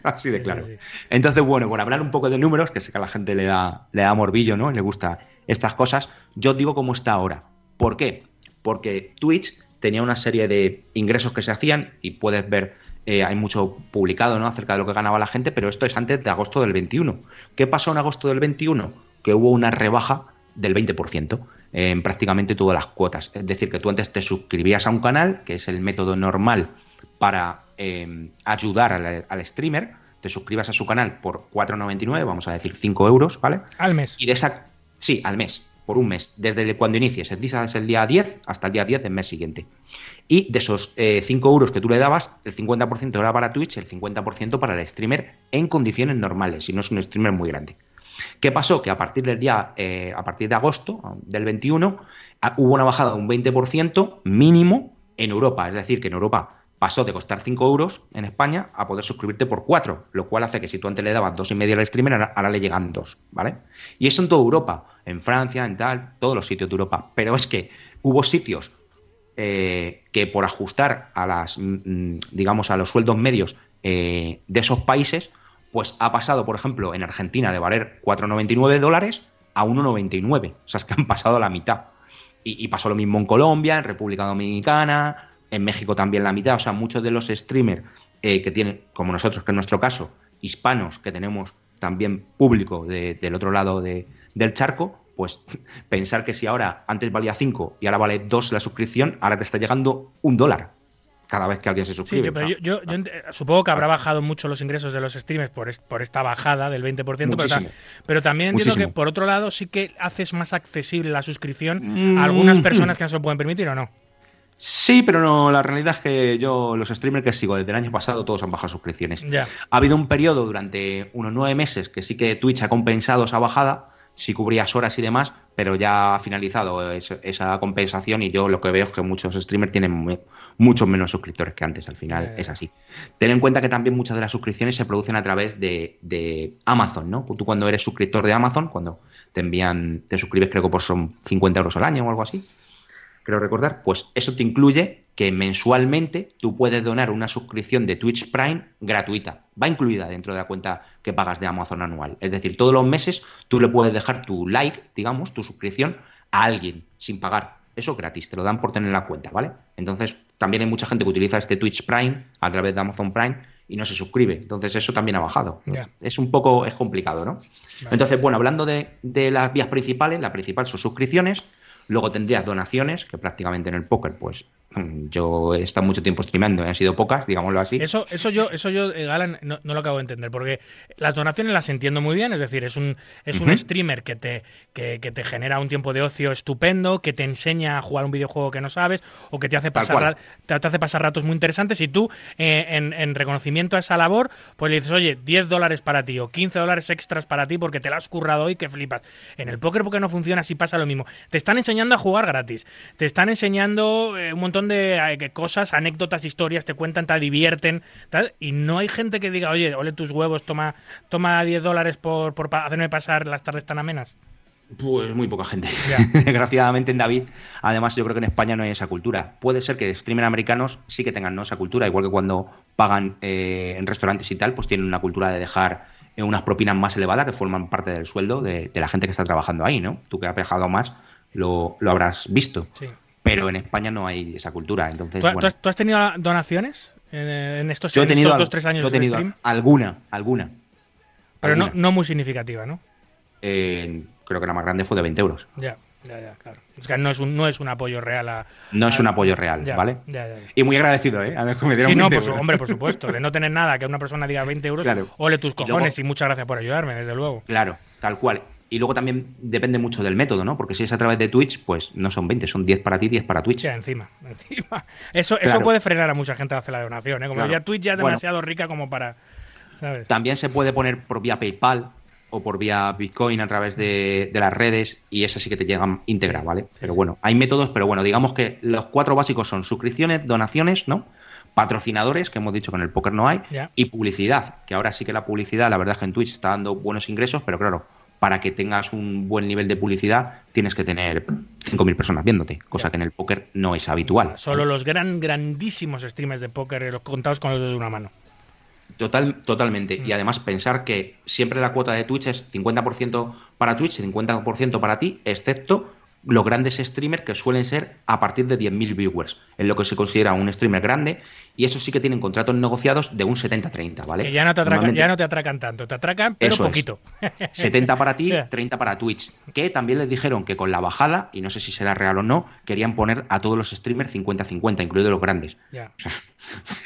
así de claro sí, entonces bueno por hablar un poco de números que sé que a la gente le da le da morbillo no le gusta estas cosas yo os digo cómo está ahora ¿por qué? porque Twitch tenía una serie de ingresos que se hacían y puedes ver eh, hay mucho publicado ¿no? acerca de lo que ganaba la gente, pero esto es antes de agosto del 21. ¿Qué pasó en agosto del 21? Que hubo una rebaja del 20% en prácticamente todas las cuotas. Es decir, que tú antes te suscribías a un canal, que es el método normal para eh, ayudar al, al, streamer, te suscribas a su canal por 4,99, vamos a decir 5 euros, ¿vale? Al mes. Y de esa... Sí, al mes por un mes, desde cuando inicies, empiezas el día 10 hasta el día 10 del mes siguiente. Y de esos eh, 5 euros que tú le dabas, el 50% era para Twitch, el 50% para el streamer en condiciones normales, si no es un streamer muy grande. ¿Qué pasó? Que a partir del día, eh, a partir de agosto del 21, hubo una bajada de un 20% mínimo en Europa. Es decir, que en Europa pasó de costar 5 euros en España a poder suscribirte por 4, lo cual hace que si tú antes le dabas dos y medio al streamer, ahora, le llegan 2, ¿vale? Y eso en toda Europa, en Francia, en tal, todos los sitios de Europa. Pero es que hubo sitios eh, que por ajustar a las, mm, digamos, a los sueldos medios eh, de esos países, pues ha pasado, por ejemplo, en Argentina de valer 4,99 dólares a 1,99. O sea, es que han pasado la mitad. Y pasó lo mismo en Colombia, en República Dominicana, en México también la mitad, o sea, muchos de los streamers eh, que tienen, como nosotros, que en nuestro caso, hispanos, que tenemos también público de, del otro lado de, del charco, pues pensar que si ahora antes valía 5 y ahora vale 2 la suscripción, ahora te está llegando un dólar cada vez que alguien se suscribe. Sí, pero yo, yo, yo, supongo que habrá bajado mucho los ingresos de los streamers por, est por esta bajada del 20%, pero, ta pero, también entiendo Muchísimo. que por otro lado sí que haces más accesible la suscripción mm. a algunas personas que no se lo pueden permitir o no. Sí, pero no, la realidad es que yo, los streamers que sigo desde el año pasado, todos han bajado suscripciones. Ya. Ha habido un periodo durante unos nueve meses que sí que Twitch ha compensado esa bajada, si cubrías horas y demás, pero ya ha finalizado es- esa compensación y yo lo que veo es que muchos streamers tienen mu- muchos menos suscriptores que antes, al final es así. Ten en cuenta que también muchas de las suscripciones se producen a través de, de Amazon, ¿no? Tú cuando eres suscriptor de Amazon, cuando te envían, te suscribes creo que por son 50 euros al año o algo así, creo recordar, pues eso te incluye que mensualmente tú puedes donar una suscripción de Twitch Prime gratuita. Va incluida dentro de la cuenta que pagas de Amazon anual. Es decir, todos los meses tú le puedes dejar tu like, digamos, tu suscripción a alguien sin pagar. Eso es gratis, te lo dan por tener la cuenta, ¿vale? Entonces, también hay mucha gente que utiliza este Twitch Prime a través de Amazon Prime y no se suscribe. Entonces, eso también ha bajado. Es un poco, es complicado, ¿no? Entonces, bueno, hablando de, de las vías principales, la principal son suscripciones, luego tendrías donaciones, que prácticamente en el póker, pues yo he estado mucho tiempo streamando y han sido pocas, digámoslo así. Eso, eso yo, eso yo, eh, Galan, no, no lo acabo de entender, porque las donaciones las entiendo muy bien, es decir, es un, es un streamer que te, que, que te genera un tiempo de ocio estupendo, que te enseña a jugar un videojuego que no sabes, o que te hace pasar, te, te hace pasar ratos muy interesantes, y tú, eh, en, en reconocimiento a esa labor, pues le dices, oye, 10 dólares para ti, o 15 dólares extras para ti, porque te la has currado hoy, que flipas. En el póker, porque no funciona así pasa lo mismo. Te están enseñando a jugar gratis, te están enseñando eh, un montón de eh, cosas, anécdotas, historias, te cuentan, te divierten, tal, y no hay gente que diga, oye, ole tus huevos, toma, toma 10 dólares por, por pa- hacerme pasar las tardes tan amenas. Pues muy poca gente. Ya. Desgraciadamente en David, además yo creo que en España no hay esa cultura. Puede ser que streamers americanos sí que tengan ¿no? esa cultura, igual que cuando pagan eh, en restaurantes y tal, pues tienen una cultura de dejar eh, unas propinas más elevadas que forman parte del sueldo de, de la gente que está trabajando ahí, ¿no? Tú que has viajado más lo, lo habrás visto. Sí. Pero en España no hay esa cultura, entonces ¿Tú, bueno. has, tú has tenido donaciones en, en estos, yo he en tenido, estos al- dos, tres años yo he de tenido stream? alguna, alguna. Pero no, Alguna. no muy significativa, ¿no? Eh, creo que la más grande fue de 20 euros. Ya, ya, ya, claro. O sea, no es un, no es un apoyo real a... No es un apoyo real, Ya, ¿vale? ya, ya. Y muy agradecido, ¿eh? A ver, que me dieron Sí, no, 20 por su- hombre, por supuesto. De no tener nada, que una persona diga 20 euros, Claro. ole tus cojones y muchas gracias por ayudarme, desde luego. Claro, tal cual. Y luego también depende mucho del método, ¿no? Porque si es a través de Twitch, pues no son 20, son 10 para ti, 10 para Twitch. Ya, encima, encima. Eso, eso puede frenar a mucha gente a hacer la donación, ¿eh? Como Claro. ya Twitch ya es Bueno. demasiado rica como para... ¿Sabes? También se puede poner por vía PayPal o por vía Bitcoin a través de, de las redes y esa sí que te llegan íntegra, ¿vale? Pero bueno, hay métodos, pero bueno, digamos que los cuatro básicos son suscripciones, donaciones, ¿no? Patrocinadores, que hemos dicho que en el póker no hay, y publicidad, que ahora sí que la publicidad, la verdad es que en Twitch está dando buenos ingresos, pero claro, para que tengas un buen nivel de publicidad tienes que tener 5.000 personas viéndote, cosa que en el póker no es habitual. Solo los gran, grandísimos streamers de póker, eh, los contados con los dedos de una mano. Total, totalmente. Mm. Y además pensar que siempre la cuota de Twitch es 50% para Twitch y 50% para ti, excepto los grandes streamers que suelen ser a partir de 10.000 viewers, en lo que se considera un streamer grande, y eso sí que tienen contratos negociados de un 70-30, ¿vale? Que ya no, te atracan, ya no te atracan tanto, te atracan, pero Eso es. poquito. 70 para ti, Ya. 30 para Twitch. Que también les dijeron que con la bajada, y no sé si será real o no, querían poner a todos los streamers 50-50, incluidos los grandes. Ya.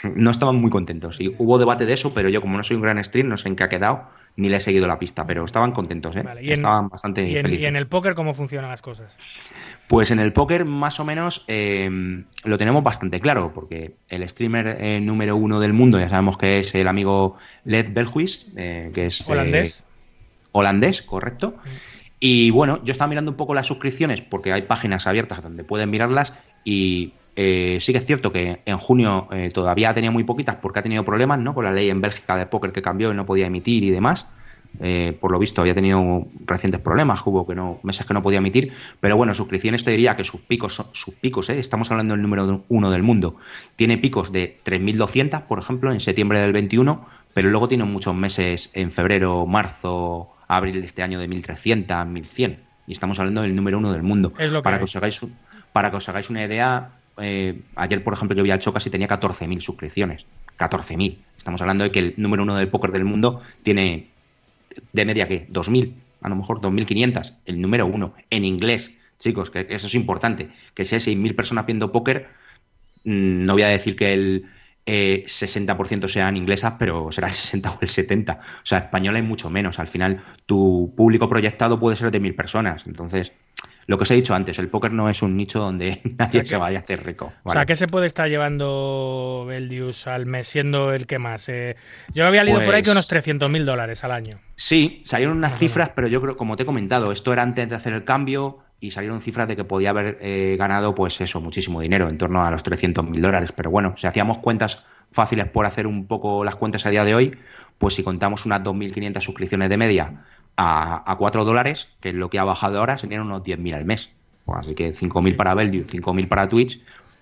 No estaban muy contentos. Y hubo debate de eso, pero yo, como no soy un gran stream, no sé en qué ha quedado, ni le he seguido la pista, pero estaban contentos, ¿eh? Vale, y en- estaban bastante Y en, felices. y en el póker, ¿cómo funcionan las cosas? Pues en el póker, más o menos, eh, lo tenemos bastante claro, porque el streamer eh, número uno del mundo, ya sabemos que es el amigo Led Belhuis, eh, que es. ¿Holandés? holandés, correcto. Y bueno, yo estaba mirando un poco las suscripciones porque hay páginas abiertas donde pueden mirarlas y eh, sí que es cierto que en junio eh, todavía tenía muy poquitas porque ha tenido problemas ¿no? con la ley en Bélgica de póker que cambió y no podía emitir y demás. Eh, por lo visto había tenido recientes problemas, hubo que no, meses que no podía emitir, pero bueno, suscripciones te diría que sus picos, son- sus picos, ¿eh? estamos hablando del número uno del mundo, tiene picos de 3.200, por ejemplo, en septiembre del 21, pero luego tiene muchos meses en febrero, marzo, abril de este año de 1.300, 1.100, y estamos hablando del número uno del mundo. Es lo que para, que os hagáis, para que os hagáis una idea, eh, ayer, por ejemplo, yo vi al Chocas y tenía 14.000 suscripciones. 14.000. Estamos hablando de que el número uno del póker del mundo tiene de media que 2.000, a lo mejor 2.500, el número uno, en inglés. Chicos, que eso es importante. Que si hay 6.000 personas viendo póker, mm, no voy a decir que el eh, 60% sean inglesas, pero será el 60 o el 70. O sea, español hay mucho menos. Al final, tu público proyectado puede ser de 1.000 personas. Entonces, lo que os he dicho antes, el póker no es un nicho donde nadie se vaya a hacer rico. O sea, ¿qué se puede estar llevando Beldius al mes siendo el que más? Eh, yo había leído por ahí que Pues- unos 300 mil dólares al año. Sí, salieron unas cifras, pero yo creo, como te he comentado, esto era antes de hacer el cambio y salieron cifras de que podía haber eh, ganado, pues eso, muchísimo dinero, en torno a los 300 mil dólares. Pero bueno, si hacíamos cuentas fáciles por hacer un poco las cuentas a día de hoy, pues si contamos unas 2.500 suscripciones de media a, a 4 dólares, que es lo que ha bajado ahora, serían unos 10.000 al mes. Pues así que 5.000 para Beldius, 5.000 para Twitch,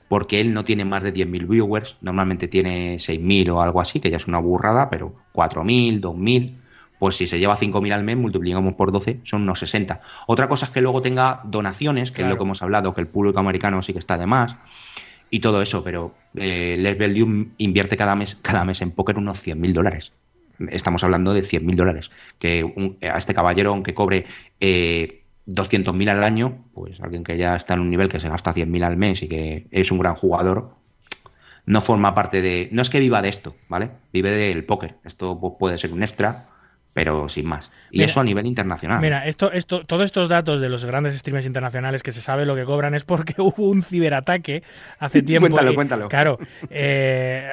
porque él no tiene más de 10.000 viewers, normalmente tiene 6.000 o algo así, que ya es una burrada, pero 4.000, 2.000, pues si se lleva 5.000 al mes, multiplicamos por 12, son unos 60. Otra cosa es que luego tenga donaciones, que es Claro. lo que hemos hablado, que el público americano sí que está de más, y todo eso, pero eh, Les Beldium invierte cada mes, cada mes en póker unos 100.000 dólares. Estamos hablando de 100.000 dólares. Que un- a este caballero, aunque cobre eh, 200.000 al año, pues alguien que ya está en un nivel que se gasta 100.000 al mes y que es un gran jugador, no forma parte de. No es que viva de esto, ¿vale? Vive del póker. Esto puede ser un extra, pero sin más. Y Mira, eso a nivel internacional. Mira, esto, esto, todos estos datos de los grandes streamers internacionales que se sabe lo que cobran es porque hubo un ciberataque hace tiempo. Cuéntalo, y- cuéntalo. Claro. eh,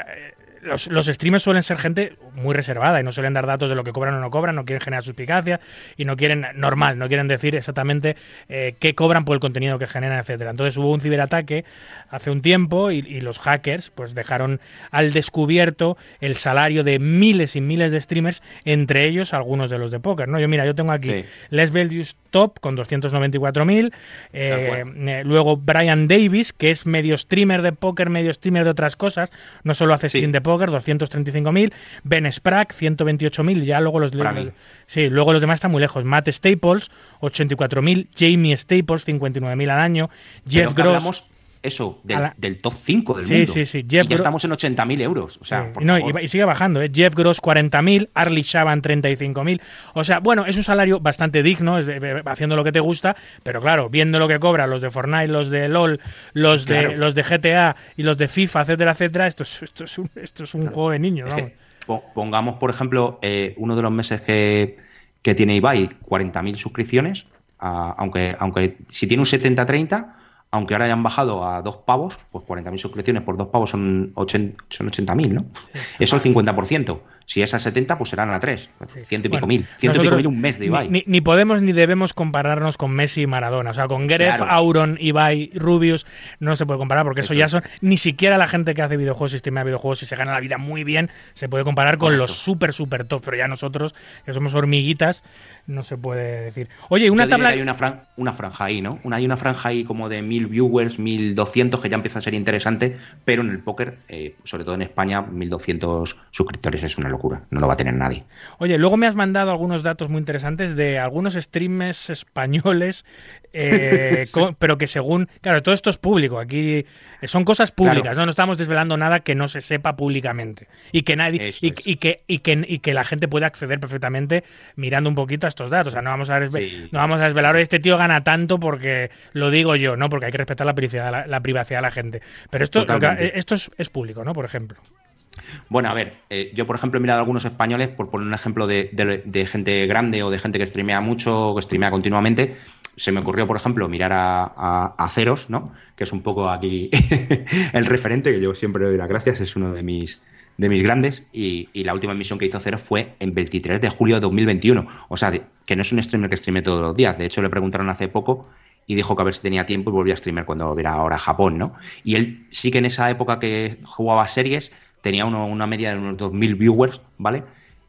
los, los streamers suelen ser gente muy reservada y no suelen dar datos de lo que cobran o no cobran, no quieren generar suspicacia y no quieren, normal, no quieren decir exactamente eh, qué cobran por el contenido que generan, etcétera. Entonces hubo un ciberataque hace un tiempo y, y los hackers pues dejaron al descubierto el salario de miles y miles de streamers, entre ellos algunos de los de póker, ¿no? Yo mira, yo tengo aquí Sí. Les Beldius Top con 294.000. De eh, eh, luego Brian Davis, que es medio streamer de póker, medio streamer de otras cosas. No solo hace Sí. stream de póker, 235.000. Ben Sprague, 128.000. Ya luego los, los-. Sí, luego los demás están muy lejos. Matt Staples, 84.000. Jamie Staples, 59.000 al año. Jeff Gross. Eso, del, a la- del top 5 del Sí, mundo. sí, sí. Jeff y ya estamos en 80.000 euros. O sea, por no, y, favor. va- y sigue bajando, ¿eh? Jeff Gross 40.000, Arlie Shaban 35.000. O sea, bueno, es un salario bastante digno, es de- de- haciendo lo que te gusta, pero claro, viendo lo que cobran los de Fortnite, los de LOL, los de, los de GTA y los de FIFA, etcétera, etcétera, esto es, esto es un, esto es un juego de niños, vamos. po- pongamos, por ejemplo, eh, uno de los meses que, que tiene Ibai, 40.000 suscripciones, a- aunque, aunque si tiene un 70-30, aunque ahora hayan bajado a dos pavos, pues 40.000 suscripciones por dos pavos son, 80 son 80.000, ¿no? Eso el 50%. Si es a 70, pues serán a 3. Sí. Ciento y pico Bueno, mil. Ciento y pico mil un mes de Ibai. Ni, ni- podemos ni debemos compararnos con Messi y Maradona. O sea, con Gref, Claro. Auron, Ibai, Rubius, no se puede comparar porque eso, Eso ya son. Ni siquiera la gente que hace videojuegos y streamea videojuegos y se gana la vida muy bien se puede comparar con los super, super top. Pero ya nosotros, que somos hormiguitas, no se puede decir. Oye, una Yo tabla. hay una, fran- una franja ahí, ¿no? Una, hay una franja ahí como de 1000 viewers, 1200, que ya empieza a ser interesante, pero en el póker, eh, sobre todo en España, 1200 suscriptores es una locura. No lo va a tener nadie. Oye, luego me has mandado algunos datos muy interesantes de algunos streamers españoles, eh, pero que según. Claro, todo esto es público. Aquí eh, son cosas públicas, Claro. ¿no? No estamos desvelando nada que no se sepa públicamente. Y que nadie. Y, que, y, que, y que la gente puede acceder perfectamente mirando un poquito a estos datos. O sea, no vamos a, Sí. no vamos a desvelar "Oye, este tío gana tanto porque lo digo yo, ¿no? Porque hay que respetar la privacidad, la, la privacidad de la gente. Pero esto, que- Totalmente. esto es, es público, ¿no? Por ejemplo. Bueno, a ver, eh, yo por ejemplo he mirado algunos españoles, por poner un ejemplo de, de- de gente grande o de gente que streamea mucho o que streamea continuamente. Se me ocurrió, por ejemplo, mirar a, a, Ceros, ¿no? Que es un poco aquí el referente, que yo siempre le doy las gracias, es uno de mis, de mis grandes. Y, y la última emisión que hizo Ceros fue en 23 de julio de 2021. O sea, que no es un streamer que streame todos los días. De hecho, le preguntaron hace poco y dijo que a ver si tenía tiempo y volvía a streamer cuando volviera ahora a Japón, ¿no? Y él sí que en esa época que jugaba series tenía uno- una media de unos 2.000 viewers, ¿vale?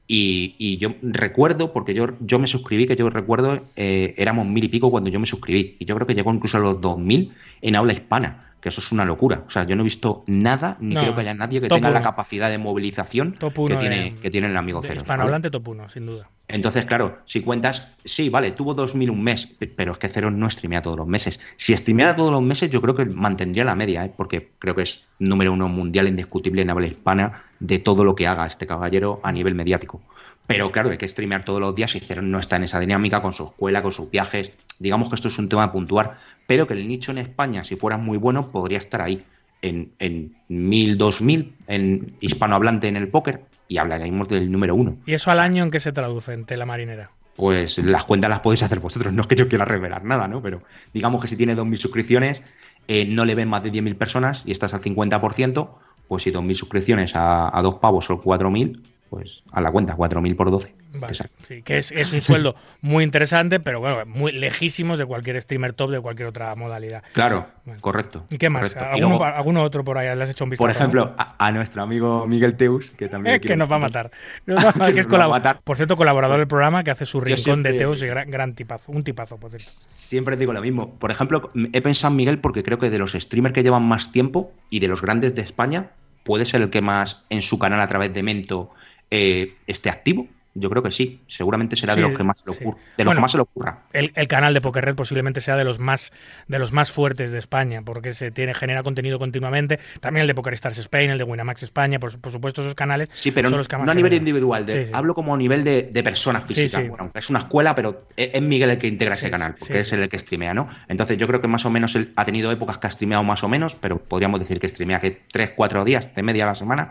Y, y yo recuerdo, porque yo, yo me suscribí, que yo recuerdo, eh, éramos mil y pico cuando yo me suscribí. Y yo creo que llegó incluso a los 2.000 en habla hispana, que eso es una locura. O sea, yo no he visto nada, ni No, creo que haya nadie que tenga la uno. capacidad de movilización que, uno tiene, de- que tiene el amigo Cero. Hispanohablante top 1, sin duda. Entonces, claro, si cuentas, sí, vale, tuvo 2.000 un mes, pe- pero es que Cero no streamea todos los meses. Si streameara todos los meses, yo creo que mantendría la media, ¿eh? porque creo que es número uno mundial indiscutible en habla hispana de todo lo que haga este caballero a nivel mediático. Pero claro, hay que streamear todos los días y Cero no está en esa dinámica con su escuela, con sus viajes. Digamos que esto es un tema puntuar, pero que el nicho en España, si fuera muy bueno, podría estar ahí. En, en 1000, 2000 en hispanohablante en el póker y hablaríamos del número uno. ¿Y eso al año en qué se traduce en tela marinera? pues las cuentas las podéis hacer vosotros. No es que yo quiera revelar nada, ¿no? Pero digamos que si tiene 2.000 suscripciones, eh, no le ven más de 10.000 personas y estás al 50%, pues si 2.000 suscripciones a, a dos pavos son 4.000, pues a la cuenta, 4.000 por 12. Vale, sí, que es, es, un sueldo muy interesante, pero bueno, muy lejísimos de cualquier streamer top de cualquier otra modalidad. Claro, bueno. correcto. ¿Y qué más? correcto. ¿Alguno, luego, ¿Alguno, otro por ahí? ¿Le has hecho un vistazo? Por ejemplo, a, a, nuestro amigo Miguel Teus, que también... Que nos va a matar. Nos va a matar que es colab Por cierto, colaborador del programa que hace su rincón siempre, de Teus y gran, gran, tipazo. Un tipazo, por cierto. Siempre digo lo mismo. Por ejemplo, he pensado en Miguel porque creo que de los streamers que llevan más tiempo y de los grandes de España, puede ser el que más en su canal a través de Mento eh, esté activo. Yo creo que sí. Seguramente será sí, de los que más se le ocurra. Sí. De los bueno, que más se le ocurra. El, el, canal de Poker Red posiblemente sea de los más de los más fuertes de España, porque se tiene genera contenido continuamente. También el de Poker Stars Spain, el de Winamax España, por, por supuesto esos canales. Sí, pero son no, los que no a nivel individual. De, sí, hablo como a nivel de, de personas físicas. Bueno, es una escuela, pero es Miguel el que integra ese canal, porque es el que streamea, ¿no? Entonces yo creo que más o menos él ha tenido épocas que ha streameado más o menos, pero podríamos decir que streamea que 3, 4 días de media a la semana,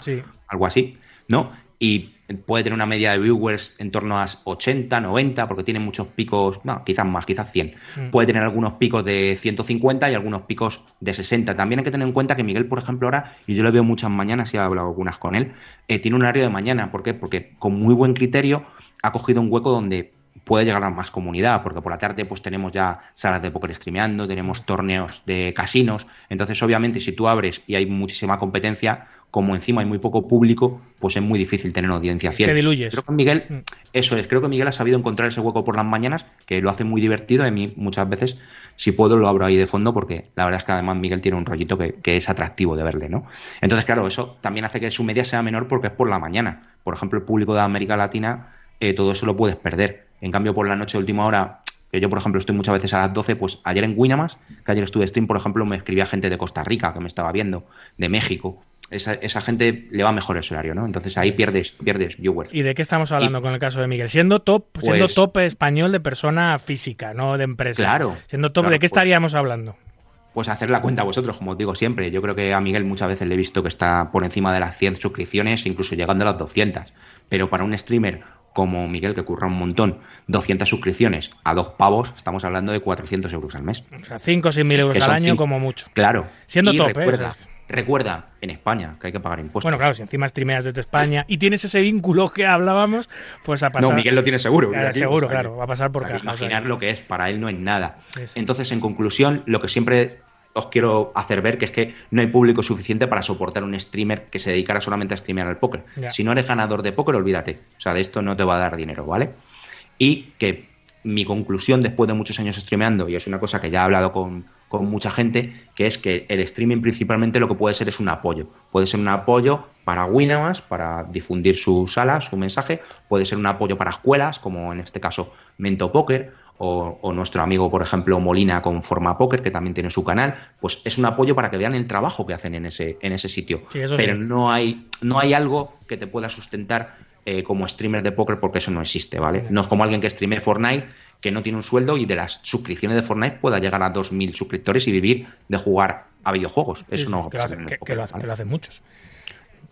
algo así, ¿no? Y puede tener una media de viewers en torno a 80, 90, porque tiene muchos picos, no, quizás más, quizás 100. Mm. Puede tener algunos picos de 150 y algunos picos de 60. También hay que tener en cuenta que Miguel, por ejemplo, ahora, y yo lo veo muchas mañanas y he hablado algunas con él, eh, tiene un horario de mañana. ¿Por qué? Porque con muy buen criterio ha cogido un hueco donde puede llegar a más comunidad, porque por la tarde pues tenemos ya salas de póker streameando, tenemos torneos de casinos, entonces obviamente si tú abres y hay muchísima competencia, como encima hay muy poco público, pues es muy difícil tener una audiencia fiel. Que diluyes. Creo que Miguel, mm. eso es, creo que Miguel ha sabido encontrar ese hueco por las mañanas, que lo hace muy divertido, a mí muchas veces, si puedo, lo abro ahí de fondo, porque la verdad es que además Miguel tiene un rollito que, que es atractivo de verle, ¿no? Entonces, claro, eso también hace que su media sea menor porque es por la mañana. Por ejemplo, el público de América Latina, eh, todo eso lo puedes perder. En cambio, por la noche de última hora, que yo, por ejemplo, estoy muchas veces a las 12, pues ayer en Winamax, que ayer estuve stream, por ejemplo, me escribía gente de Costa Rica que me estaba viendo, de México. Esa, esa gente le va mejor el horario, ¿no? Entonces ahí pierdes, pierdes viewers. ¿Y de qué estamos hablando y, con el caso de Miguel? Siendo top, pues, siendo top español de persona física, no de empresa. Claro. Siendo top, claro, ¿de qué estaríamos pues, hablando? Pues hacer la cuenta vosotros, como os digo siempre. Yo creo que a Miguel muchas veces le he visto que está por encima de las 100 suscripciones, incluso llegando a las 200. Pero para un streamer como Miguel, que curra un montón, 200 suscripciones a dos pavos, estamos hablando de 400 euros al mes. O sea, 5 o 6 mil euros al año cinco, como mucho. Claro. Siendo y top, recuerda, ¿eh? Recuerda, en España, que hay que pagar impuestos. Bueno, claro, si encima streameas desde España y tienes ese vínculo que hablábamos, pues a pasar... No, Miguel lo tiene seguro. Eh, seguro, claro, va a pasar por o sea, caja. Imaginar o sea, lo que es, para él no es nada. Entonces, en conclusión, lo que siempre os quiero hacer ver que es que no hay público suficiente para soportar un streamer que se dedicara solamente a streamear al póker. Si no eres ganador de póker, olvídate. O sea, de esto no te va a dar dinero, ¿vale? Y que mi conclusión después de muchos años streameando, y es una cosa que ya he hablado con, con mucha gente, que es que el streaming principalmente lo que puede ser es un apoyo. Puede ser un apoyo para Winamax, para difundir su sala, su mensaje, puede ser un apoyo para escuelas, como en este caso Mento Poker, o, o, nuestro amigo, por ejemplo, Molina con Forma Poker, que también tiene su canal, pues es un apoyo para que vean el trabajo que hacen en ese, en ese sitio. Sí, Pero sí. no, hay, no hay algo que te pueda sustentar eh, como streamer de póker porque eso no existe, ¿vale? No es como alguien que streame Fortnite que no tiene un sueldo y de las suscripciones de Fortnite pueda llegar a 2.000 suscriptores y vivir de jugar a videojuegos. Sí, eso no va a que, pasar lo, en que, el póker, que, lo hace, ¿vale? que lo hacen muchos.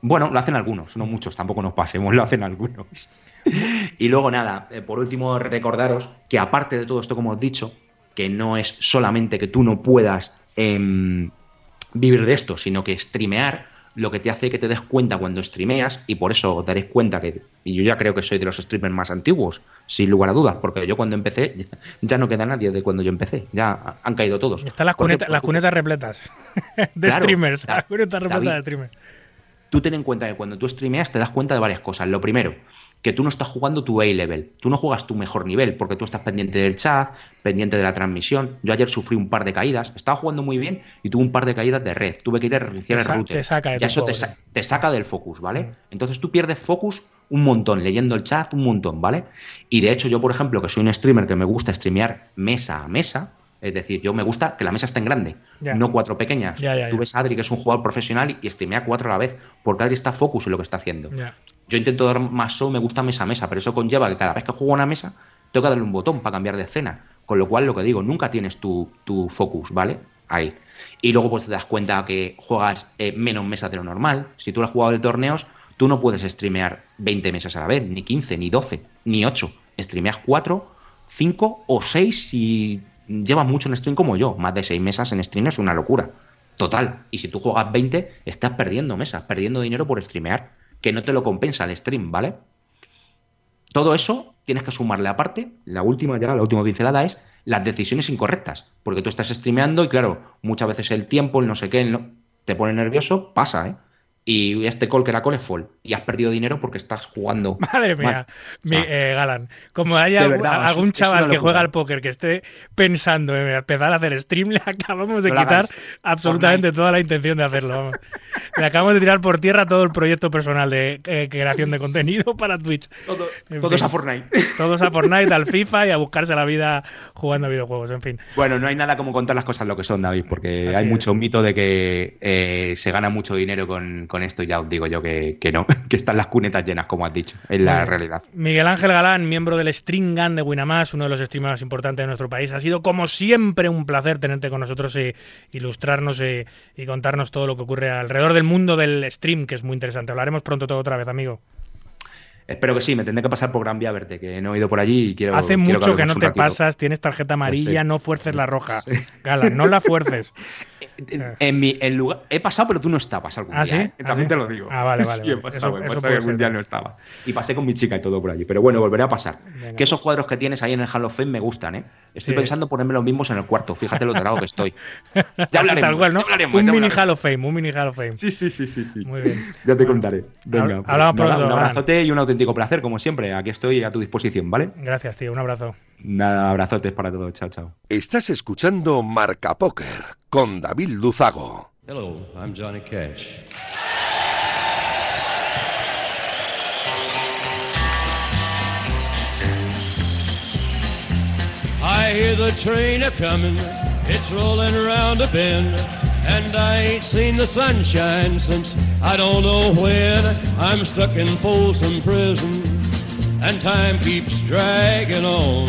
Bueno, lo hacen algunos, no muchos, tampoco nos pasemos, lo hacen algunos. y luego nada, eh, por último recordaros que aparte de todo esto como os he dicho, que no es solamente que tú no puedas eh, vivir de esto, sino que streamear lo que te hace que te des cuenta cuando streameas, y por eso os daréis cuenta que, y yo ya creo que soy de los streamers más antiguos, sin lugar a dudas, porque yo cuando empecé, ya no queda nadie de cuando yo empecé, ya han caído todos. Están las, cuneta, las cunetas repletas de Claro, streamers, las cunetas repletas David. de streamers. Tú ten en cuenta que cuando tú streameas te das cuenta de varias cosas. Lo primero, que tú no estás jugando tu A-level, tú no juegas tu mejor nivel, porque tú estás pendiente del chat, pendiente de la transmisión. Yo ayer sufrí un par de caídas, estaba jugando muy bien y tuve un par de caídas de red. Tuve que ir a reiniciar el router. te saca de ya tu eso sa- te saca del focus, ¿vale? Mm. Entonces tú pierdes focus un montón, leyendo el chat un montón, ¿vale? Y de hecho yo, por ejemplo, que soy un streamer que me gusta streamear mesa a mesa, es decir, yo me gusta que la mesa esté en grande, no cuatro pequeñas. Tú ves a Adri, que es un jugador profesional, y streamea cuatro a la vez, porque Adri está focus en lo que está haciendo. Yo intento dar más show, me gusta mesa a mesa, pero eso conlleva que cada vez que juego una mesa, tengo que darle un botón para cambiar de escena. Con lo cual, lo que digo, nunca tienes tu, tu focus, ¿vale? Ahí. Y luego pues te das cuenta que juegas eh, menos mesas de lo normal. Si tú eres jugador de torneos, tú no puedes streamear 20 mesas a la vez, ni 15, ni 12, ni 8. streameas cuatro, cinco o seis si llevas mucho en stream como yo. Más de seis mesas en stream es una locura. Total. Y si tú juegas 20, estás perdiendo mesas, perdiendo dinero por streamear, que no te lo compensa el stream, ¿vale? Todo eso tienes que sumarle aparte, la última ya, la última pincelada es las decisiones incorrectas, porque tú estás streameando y claro, muchas veces el tiempo, el no sé qué, te pone nervioso, pasa, ¿eh? Y este call que era call es fall. Y has perdido dinero porque estás jugando. Madre mía, mi, eh, Galán. Como haya algún chaval que juega al póker que esté pensando en empezar a hacer stream, le acabamos de quitar absolutamente toda la intención de hacerlo. le acabamos de tirar por tierra todo el proyecto personal de eh, creación de contenido para Twitch. todos a Fortnite. Todos a Fortnite, al FIFA y a buscarse la vida jugando a videojuegos, en fin. Bueno, no hay nada como contar las cosas lo que son, David, porque hay mucho mito de que eh, se gana mucho dinero con esto ya os digo yo que, no, que están las cunetas llenas, como has dicho, en la realidad. Miguel Ángel Galán, miembro del String Gun de Winamax, uno de los streamers más importantes de nuestro país. Ha sido como siempre un placer tenerte con nosotros e ilustrarnos y, y contarnos todo lo que ocurre alrededor del mundo del stream, que es muy interesante. Hablaremos pronto todo otra vez, amigo. Espero que sí, me tendré que pasar por Gran Vía verte, que no he ido por allí y quiero. Hace mucho que, no te pasas, tienes tarjeta amarilla, no fuerces la roja. Gala, no la fuerces. En, mi lugar, he pasado, pero tú no estabas algún ¿Ah, día. ¿sí? ¿eh? También ¿Ah, te lo digo. Ah, vale, vale. Sí, he pasado, he pasado algún día no estaba. Y pasé con mi chica y todo por allí. Pero bueno, volveré a pasar. Que esos cuadros que tienes ahí en el Hall of Fame me gustan, ¿eh? Estoy pensando ponerme los mismos en el cuarto. Fíjate lo trago que estoy. Ya hablaremos. Tal cual, ¿no? un mini Hall of Fame, un mini Hall of Fame. Sí, sí, sí, sí. sí. Muy bien. Ya te contaré. Venga. Pues hablamos pronto. Un abrazote y un auténtico placer, como siempre. Aquí estoy a tu disposición, ¿vale? Gracias, tío. Un abrazo. Nada, abrazotes para todos. Chao, chao. Estás escuchando Marca Póker con David Luzago. Hello, I'm Johnny Cash. I hear the train a coming, it's rolling around a bend, and I ain't seen the sunshine since I don't know when. I'm stuck in Folsom Prison, and time keeps dragging on.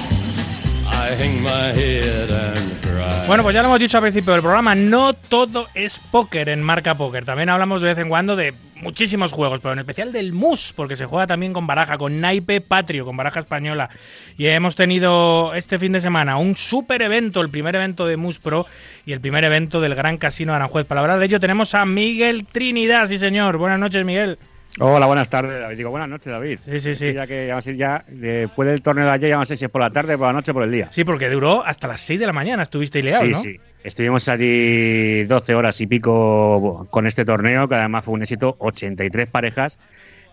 Bueno, pues ya lo hemos dicho al principio del programa, no todo es póker en marca póker. También hablamos de vez en cuando de muchísimos juegos, pero en especial del MUS, porque se juega también con baraja, con naipe patrio, con baraja española. Y hemos tenido este fin de semana un super evento, el primer evento de MUS Pro y el primer evento del Gran Casino de Aranjuez. Para hablar de ello tenemos a Miguel Trinidad, sí señor. Buenas noches, Miguel. Hola, buenas tardes, David. Digo, buenas noches, David. Sí, sí, sí. Ya que vamos a ir ya, después del torneo de ayer, ya no sé si es por la tarde, por la noche, por el día. Sí, porque duró hasta las 6 de la mañana, estuviste ilegal, sí, ¿no? Sí, Estuvimos allí 12 horas y pico con este torneo, que además fue un éxito, 83 parejas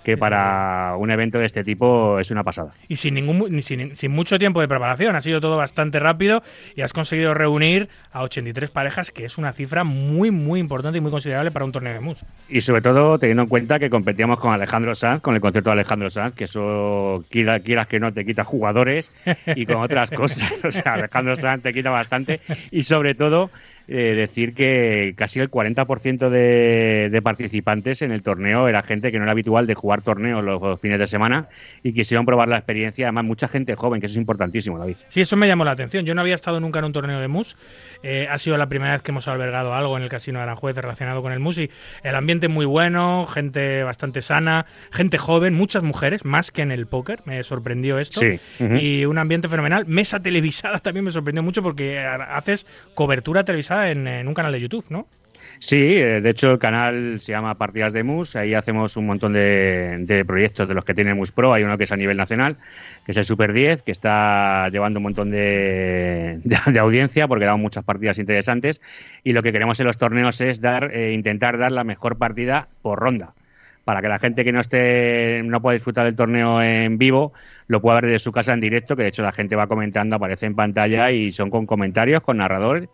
que para un evento de este tipo es una pasada. Y sin ningún sin, sin, mucho tiempo de preparación, ha sido todo bastante rápido y has conseguido reunir a 83 parejas, que es una cifra muy, muy importante y muy considerable para un torneo de mus. Y sobre todo teniendo en cuenta que competíamos con Alejandro Sanz, con el concepto de Alejandro Sanz, que eso quieras que no te quita jugadores y con otras cosas. O sea, Alejandro Sanz te quita bastante y sobre todo eh, decir que casi el 40% de, de, participantes en el torneo era gente que no era habitual de jugar torneos los, fines de semana y quisieron probar la experiencia. Además, mucha gente joven, que eso es importantísimo, David. Sí, eso me llamó la atención. Yo no había estado nunca en un torneo de MUS. Eh, ha sido la primera vez que hemos albergado algo en el Casino de Aranjuez relacionado con el MUS y el ambiente muy bueno, gente bastante sana, gente joven, muchas mujeres, más que en el póker. Me sorprendió esto. Sí. Y un ambiente fenomenal. Mesa televisada también me sorprendió mucho porque haces cobertura televisada en, un canal de YouTube, ¿no? Sí, eh, de hecho el canal se llama Partidas de MUS, ahí hacemos un montón de, proyectos de los que tiene MUS Pro, hay uno que es a nivel nacional, que es el Super 10, que está llevando un montón de, audiencia porque damos muchas partidas interesantes. Y lo que queremos en los torneos es dar, eh, intentar dar la mejor partida por ronda. Para que la gente que no esté no pueda disfrutar del torneo en vivo lo pueda ver desde su casa en directo, que de hecho la gente va comentando, aparece en pantalla y son con comentarios, con narradores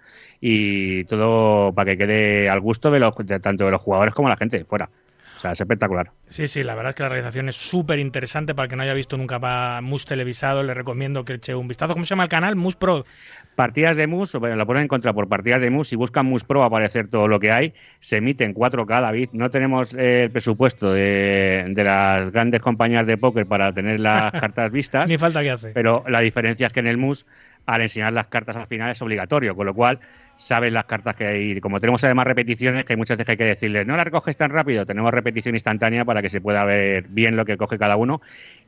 y todo para que quede al gusto de, los, tanto de los jugadores como la gente de fuera. sea, es espectacular. Sí, sí, la verdad es que la realización es súper interesante. Para el que no haya visto nunca Mus televisado, le recomiendo que eche un vistazo. ¿Cómo se llama el canal? Mus Pro. Partidas de MUS, bueno, la pueden encontrar por partidas de MUS. Si buscan MUS Pro, va a aparecer todo lo que hay. Se emite en 4K, David. No tenemos eh, el presupuesto de, de, las grandes compañías de póker para tener las cartas vistas. Ni falta que hace. Pero la diferencia es que en el MUS, al enseñar las cartas al final, es obligatorio. Con lo cual, sabes las cartas que hay. Como tenemos además repeticiones, que hay muchas veces que hay que decirles, no las recoges tan rápido, tenemos repetición instantánea para que se pueda ver bien lo que coge cada uno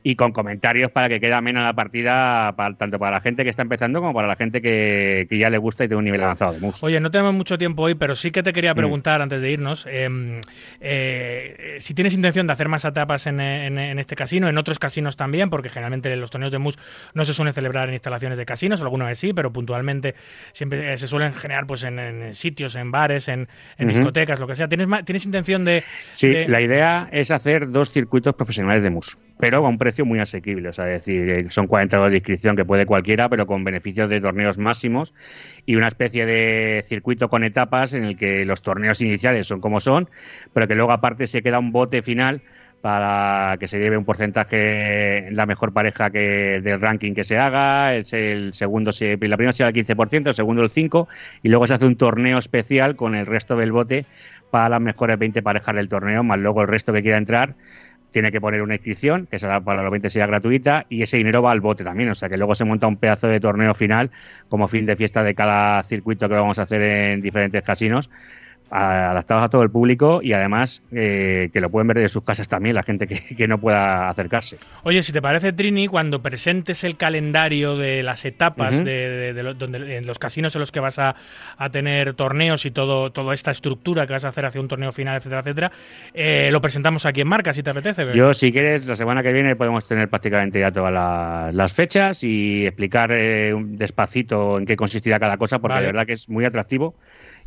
y con comentarios para que quede amena la partida, para, tanto para la gente que está empezando como para la gente que, que ya le gusta y tiene un nivel avanzado de mus. Oye, no tenemos mucho tiempo hoy, pero sí que te quería preguntar mm. antes de irnos eh, eh, si tienes intención de hacer más etapas en, en, en, este casino, en otros casinos también, porque generalmente los torneos de mus no se suelen celebrar en instalaciones de casinos, alguna vez sí, pero puntualmente siempre eh, se suelen generar pues en, en sitios, en bares, en, en uh -huh. discotecas, lo que sea. ¿Tienes, ¿Tienes intención de...? Sí, de... la idea es hacer dos circuitos profesionales de mus, pero a un precio muy asequible. O sea, es decir, eh, son 40 euros de inscripción que puede cualquiera, pero con beneficios de torneos máximos y una especie de circuito con etapas en el que los torneos iniciales son como son, pero que luego aparte se queda un bote final para que se lleve un porcentaje la mejor pareja que del ranking que se haga, el, el segundo se, la primera será el 15%, el segundo el 5% y luego se hace un torneo especial con el resto del bote para las mejores 20 parejas del torneo, más luego el resto que quiera entrar tiene que poner una inscripción, que será para los 20 sea gratuita, y ese dinero va al bote también. O sea que luego se monta un pedazo de torneo final como fin de fiesta de cada circuito que vamos a hacer en diferentes casinos adaptados a todo el público y además eh, que lo pueden ver de sus casas también la gente que, que, no pueda acercarse. Oye, si te parece, Trini, cuando presentes el calendario de las etapas uh -huh. de, de, de, lo, donde, en los casinos en los que vas a, a, tener torneos y todo toda esta estructura que vas a hacer hacia un torneo final, etcétera, etcétera, eh, lo presentamos aquí en Marca, si te apetece. ¿verdad? Yo, si quieres, la semana que viene podemos tener prácticamente ya todas la, las fechas y explicar eh, despacito en qué consistirá cada cosa, porque vale. de verdad que es muy atractivo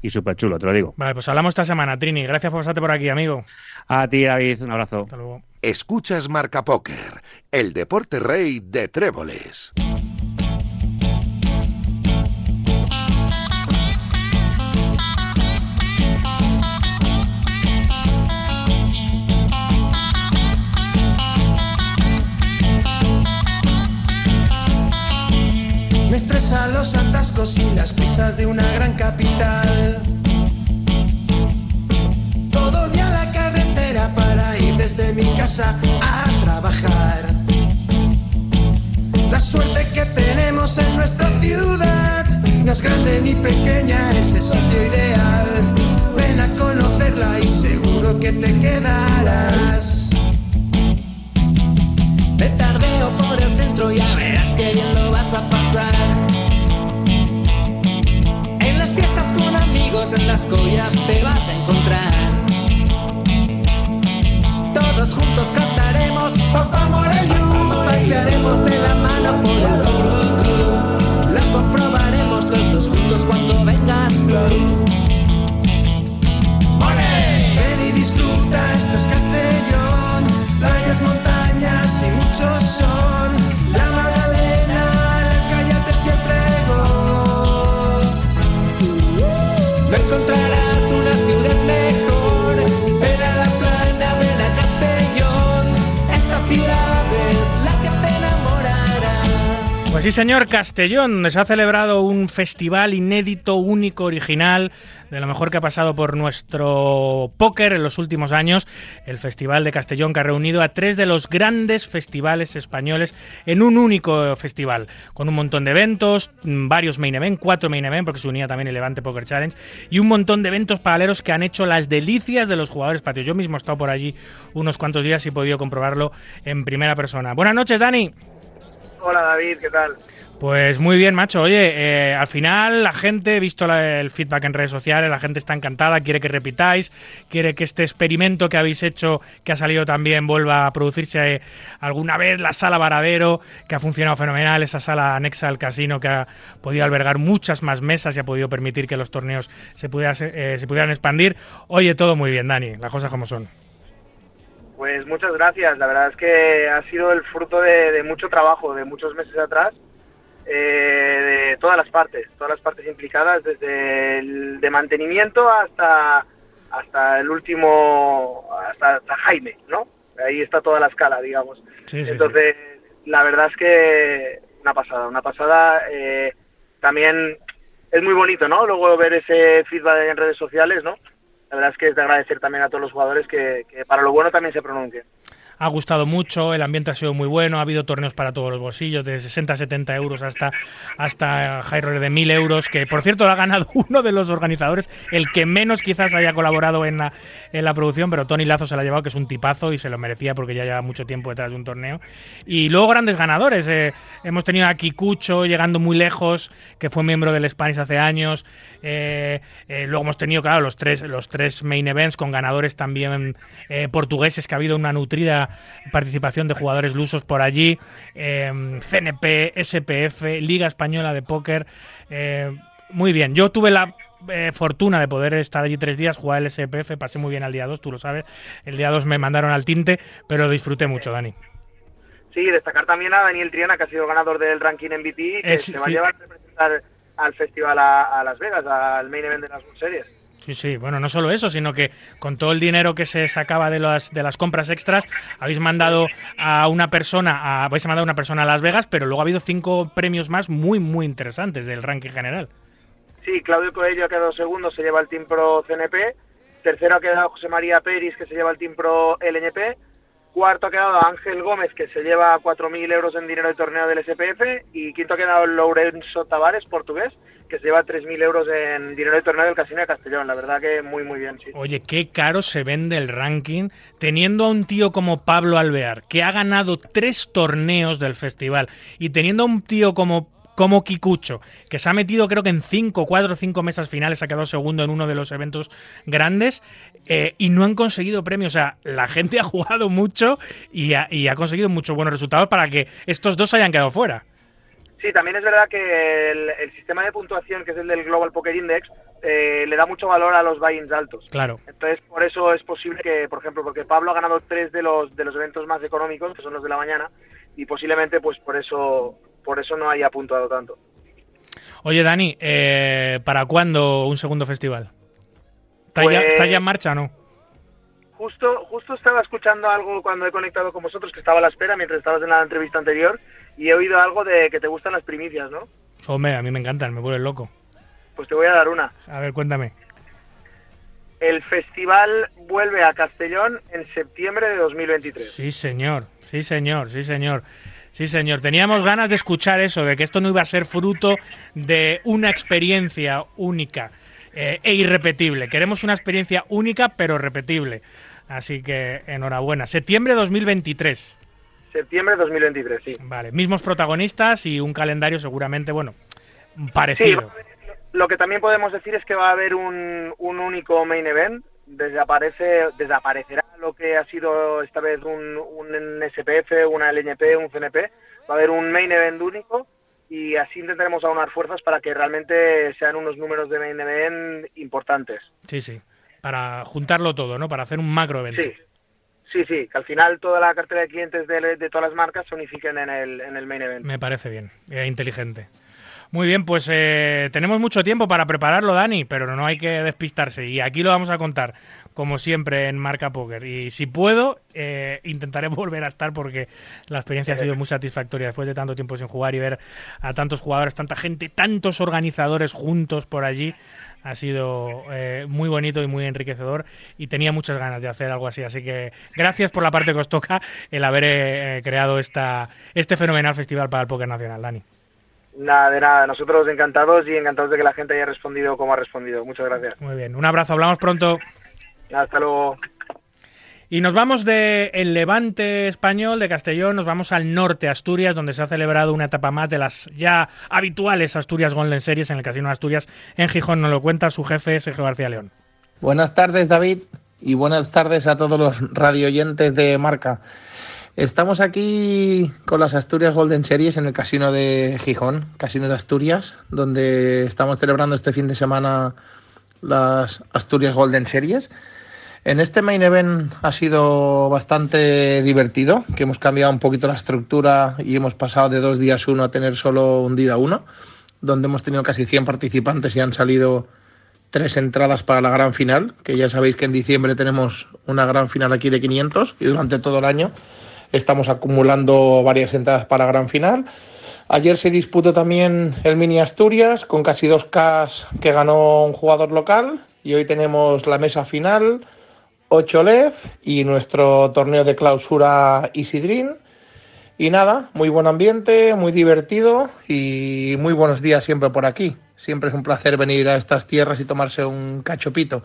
y súper chulo, te lo digo. Vale, pues hablamos esta semana, Trini. Gracias por pasarte por aquí, amigo. A ti, David, un abrazo. Hasta luego. Escuchas Marca Póker, el deporte rey de tréboles. Estresa los atascos y las prisas de una gran capital. Todo el día la carretera para ir desde mi casa a trabajar. La suerte que tenemos en nuestra ciudad no es grande ni pequeña, es el sitio ideal. Ven a conocerla y seguro que te quedarás. Me tardeo por el centro, ya verás que bien lo vas a pasar. Las fiestas con amigos, en las collas te vas a encontrar. Todos juntos cantaremos Papá Morello. Pasearemos de la mano por el Urugu. Lo comprobaremos los dos juntos cuando vengas tú. Ven y disfruta, esto es Castellón. Playas, montañas Pues sí, señor, Castellón, se ha celebrado un festival inédito, único, original, de lo mejor que ha pasado por nuestro póker en los últimos años, el Festival de Castellón, que ha reunido a tres de los grandes festivales españoles en un único festival, con un montón de eventos, varios main event, cuatro main event, porque se unía también el Levante Poker Challenge, y un montón de eventos paralelos que han hecho las delicias de los jugadores patios. Yo mismo he estado por allí unos cuantos días y he podido comprobarlo en primera persona. Buenas noches, Dani. Hola David, ¿qué tal? Pues muy bien, macho. Oye, eh, al final la gente, visto la, el feedback en redes sociales, la gente está encantada, quiere que repitáis, quiere que este experimento que habéis hecho, que ha salido también, vuelva a producirse eh, alguna vez. La sala Varadero, que ha funcionado fenomenal, esa sala anexa al casino que ha podido albergar muchas más mesas y ha podido permitir que los torneos se, eh, se pudieran expandir. Oye, todo muy bien, Dani, las cosas como son. Pues muchas gracias. La verdad es que ha sido el fruto de, de mucho trabajo, de muchos meses atrás eh, de todas las partes, todas las partes implicadas, desde el de mantenimiento hasta hasta el último, hasta, hasta Jaime, ¿no? Ahí está toda la escala, digamos. Sí, sí, Entonces, la verdad es que una pasada, una pasada. eh, también es muy bonito, ¿no? Luego ver ese feedback en redes sociales, ¿no? La verdad es que es de agradecer también a todos los jugadores que, que para lo bueno también se pronuncien. Ha gustado mucho, el ambiente ha sido muy bueno, ha habido torneos para todos los bolsillos, de 60 a 70 euros hasta, hasta high roller de 1000 euros, que por cierto lo ha ganado uno de los organizadores, el que menos quizás haya colaborado en la, en la producción, pero Tony Lazo se lo ha llevado, que es un tipazo y se lo merecía porque ya lleva mucho tiempo detrás de un torneo. Y luego grandes ganadores, eh, hemos tenido a Kikucho llegando muy lejos, que fue miembro del Spanish hace años, eh, eh, luego hemos tenido, claro, los tres, los tres main events con ganadores también portugueses, que ha habido una nutrida participación de jugadores lusos por allí, eh, CNP, SPF, Liga Española de Póker. eh, muy bien, yo tuve la eh, fortuna de poder estar allí tres días, jugar el SPF, pasé muy bien al día 2, tú lo sabes. El día 2 me mandaron al tinte, pero disfruté mucho, Dani. Sí, destacar también a Daniel Triana, que ha sido ganador del ranking MVP, que se va sí. a llevar a representar al festival a, a Las Vegas, al main event de las World Series. Sí, sí, bueno, no solo eso, sino que con todo el dinero que se sacaba de las, de las compras extras, habéis mandado a una persona, a, habéis mandado a una persona a Las Vegas, pero luego ha habido cinco premios más muy, muy interesantes del ranking general. Sí, Claudio Coelho ha quedado segundo, se lleva el Team Pro CNP. Tercero ha quedado José María Peris, que se lleva el Team Pro LNP. Cuarto ha quedado Ángel Gómez, que se lleva 4.000 euros en dinero de torneo del SPF. Y quinto ha quedado Lourenço Tavares, portugués, que se lleva 3.000 euros en dinero de torneo del Casino de Castellón. La verdad que muy, muy bien, sí. Oye, qué caro se vende el ranking teniendo a un tío como Pablo Alvear, que ha ganado tres torneos del festival, y teniendo a un tío como, como Kikucho, que se ha metido creo que en cinco, cuatro o cinco mesas finales, ha quedado segundo en uno de los eventos grandes, eh, y no han conseguido premios. O sea, la gente ha jugado mucho y ha, y ha conseguido muchos buenos resultados para que estos dos hayan quedado fuera. Sí, también es verdad que el, el sistema de puntuación, que es el del Global Poker Index, eh, le da mucho valor a los buy-ins altos. Claro. Entonces, por eso es posible que, por ejemplo, porque Pablo ha ganado tres de los de los eventos más económicos, que son los de la mañana, y posiblemente, pues por eso por eso no haya puntuado tanto. Oye, Dani, eh, ¿para cuándo un segundo festival? ¿Está, ya, Pues- ¿Está ya en marcha o no? Justo justo estaba escuchando algo cuando he conectado con vosotros, que estaba a la espera mientras estabas en la entrevista anterior, y he oído algo de que te gustan las primicias, ¿no? Hombre, a mí me encantan, me vuelven loco. Pues te voy a dar una. A ver, cuéntame. El festival vuelve a Castellón en septiembre de 2023. Sí, señor, sí, señor, sí, señor. Sí, señor. Teníamos ganas de escuchar eso, de que esto no iba a ser fruto de una experiencia única eh, e irrepetible. Queremos una experiencia única pero repetible. Así que enhorabuena. Septiembre de 2023. Septiembre de 2023, sí. Vale, mismos protagonistas y un calendario seguramente, bueno, parecido. lo que también podemos decir es que va a haber un, un único main event. Desaparece, desaparecerá lo que ha sido esta vez un, un SPF, una LNP, un CNP. Va a haber un main event único y así intentaremos aunar fuerzas para que realmente sean unos números de main event importantes. Sí, sí. Para juntarlo todo, ¿no? Para hacer un macro evento. Sí, sí, sí, que al final toda la cartera de clientes de, de todas las marcas se unifiquen en el, en el main event. Me parece bien, e inteligente. Muy bien, pues eh, tenemos mucho tiempo para prepararlo, Dani, pero no hay que despistarse. Y aquí lo vamos a contar, como siempre, en Marca Poker. Y si puedo, eh, intentaré volver a estar porque la experiencia ha sido muy satisfactoria después de tanto tiempo sin jugar y ver a tantos jugadores, tanta gente, tantos organizadores juntos por allí. Ha sido eh, muy bonito y muy enriquecedor y tenía muchas ganas de hacer algo así. Así que gracias por la parte que os toca el haber eh, creado esta, este fenomenal festival para el Póker Nacional, Dani. Nada, de nada. Nosotros encantados y encantados de que la gente haya respondido como ha respondido. Muchas gracias. Muy bien, un abrazo, hablamos pronto. Hasta luego. Y nos vamos de el Levante español de Castellón, nos vamos al norte, Asturias, donde se ha celebrado una etapa más de las ya habituales Asturias Golden Series en el Casino de Asturias en Gijón. Nos lo cuenta su jefe Sergio García León. Buenas tardes, David, y buenas tardes a todos los radioyentes de Marca. Estamos aquí con las Asturias Golden Series en el Casino de Gijón, Casino de Asturias, donde estamos celebrando este fin de semana las Asturias Golden Series. En este main event ha sido bastante divertido, que hemos cambiado un poquito la estructura y hemos pasado de dos días uno a tener solo un día uno, donde hemos tenido casi 100 participantes y han salido tres entradas para la gran final, que ya sabéis que en diciembre tenemos una gran final aquí de 500 y durante todo el año estamos acumulando varias entradas para gran final. Ayer se disputó también el Mini Asturias con casi dos K que ganó un jugador local y hoy tenemos la mesa final, 8 LEF y nuestro torneo de clausura Isidrin. Y nada, muy buen ambiente, muy divertido y muy buenos días siempre por aquí. Siempre es un placer venir a estas tierras y tomarse un cachopito.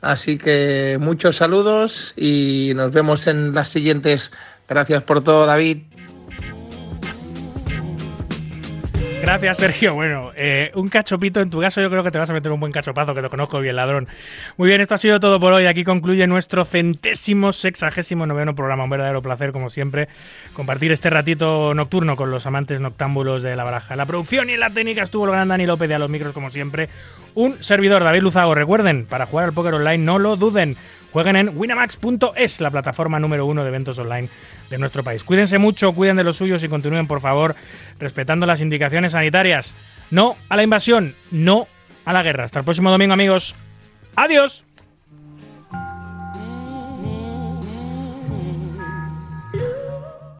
Así que muchos saludos y nos vemos en las siguientes. Gracias por todo, David. Gracias, Sergio. Bueno, eh, un cachopito en tu caso, yo creo que te vas a meter un buen cachopazo, que te conozco bien, ladrón. Muy bien, esto ha sido todo por hoy. Aquí concluye nuestro centésimo, sexagésimo noveno programa. Un verdadero placer, como siempre, compartir este ratito nocturno con los amantes noctámbulos de la baraja. La producción y la técnica estuvo el gran Dani López y a los micros, como siempre, un servidor, David Luzago. Recuerden, para jugar al póker online, no lo duden. Jueguen en winamax.es, la plataforma número uno de eventos online de nuestro país. Cuídense mucho, cuiden de los suyos y continúen, por favor, respetando las indicaciones sanitarias. No a la invasión, no a la guerra. Hasta el próximo domingo, amigos. Adiós.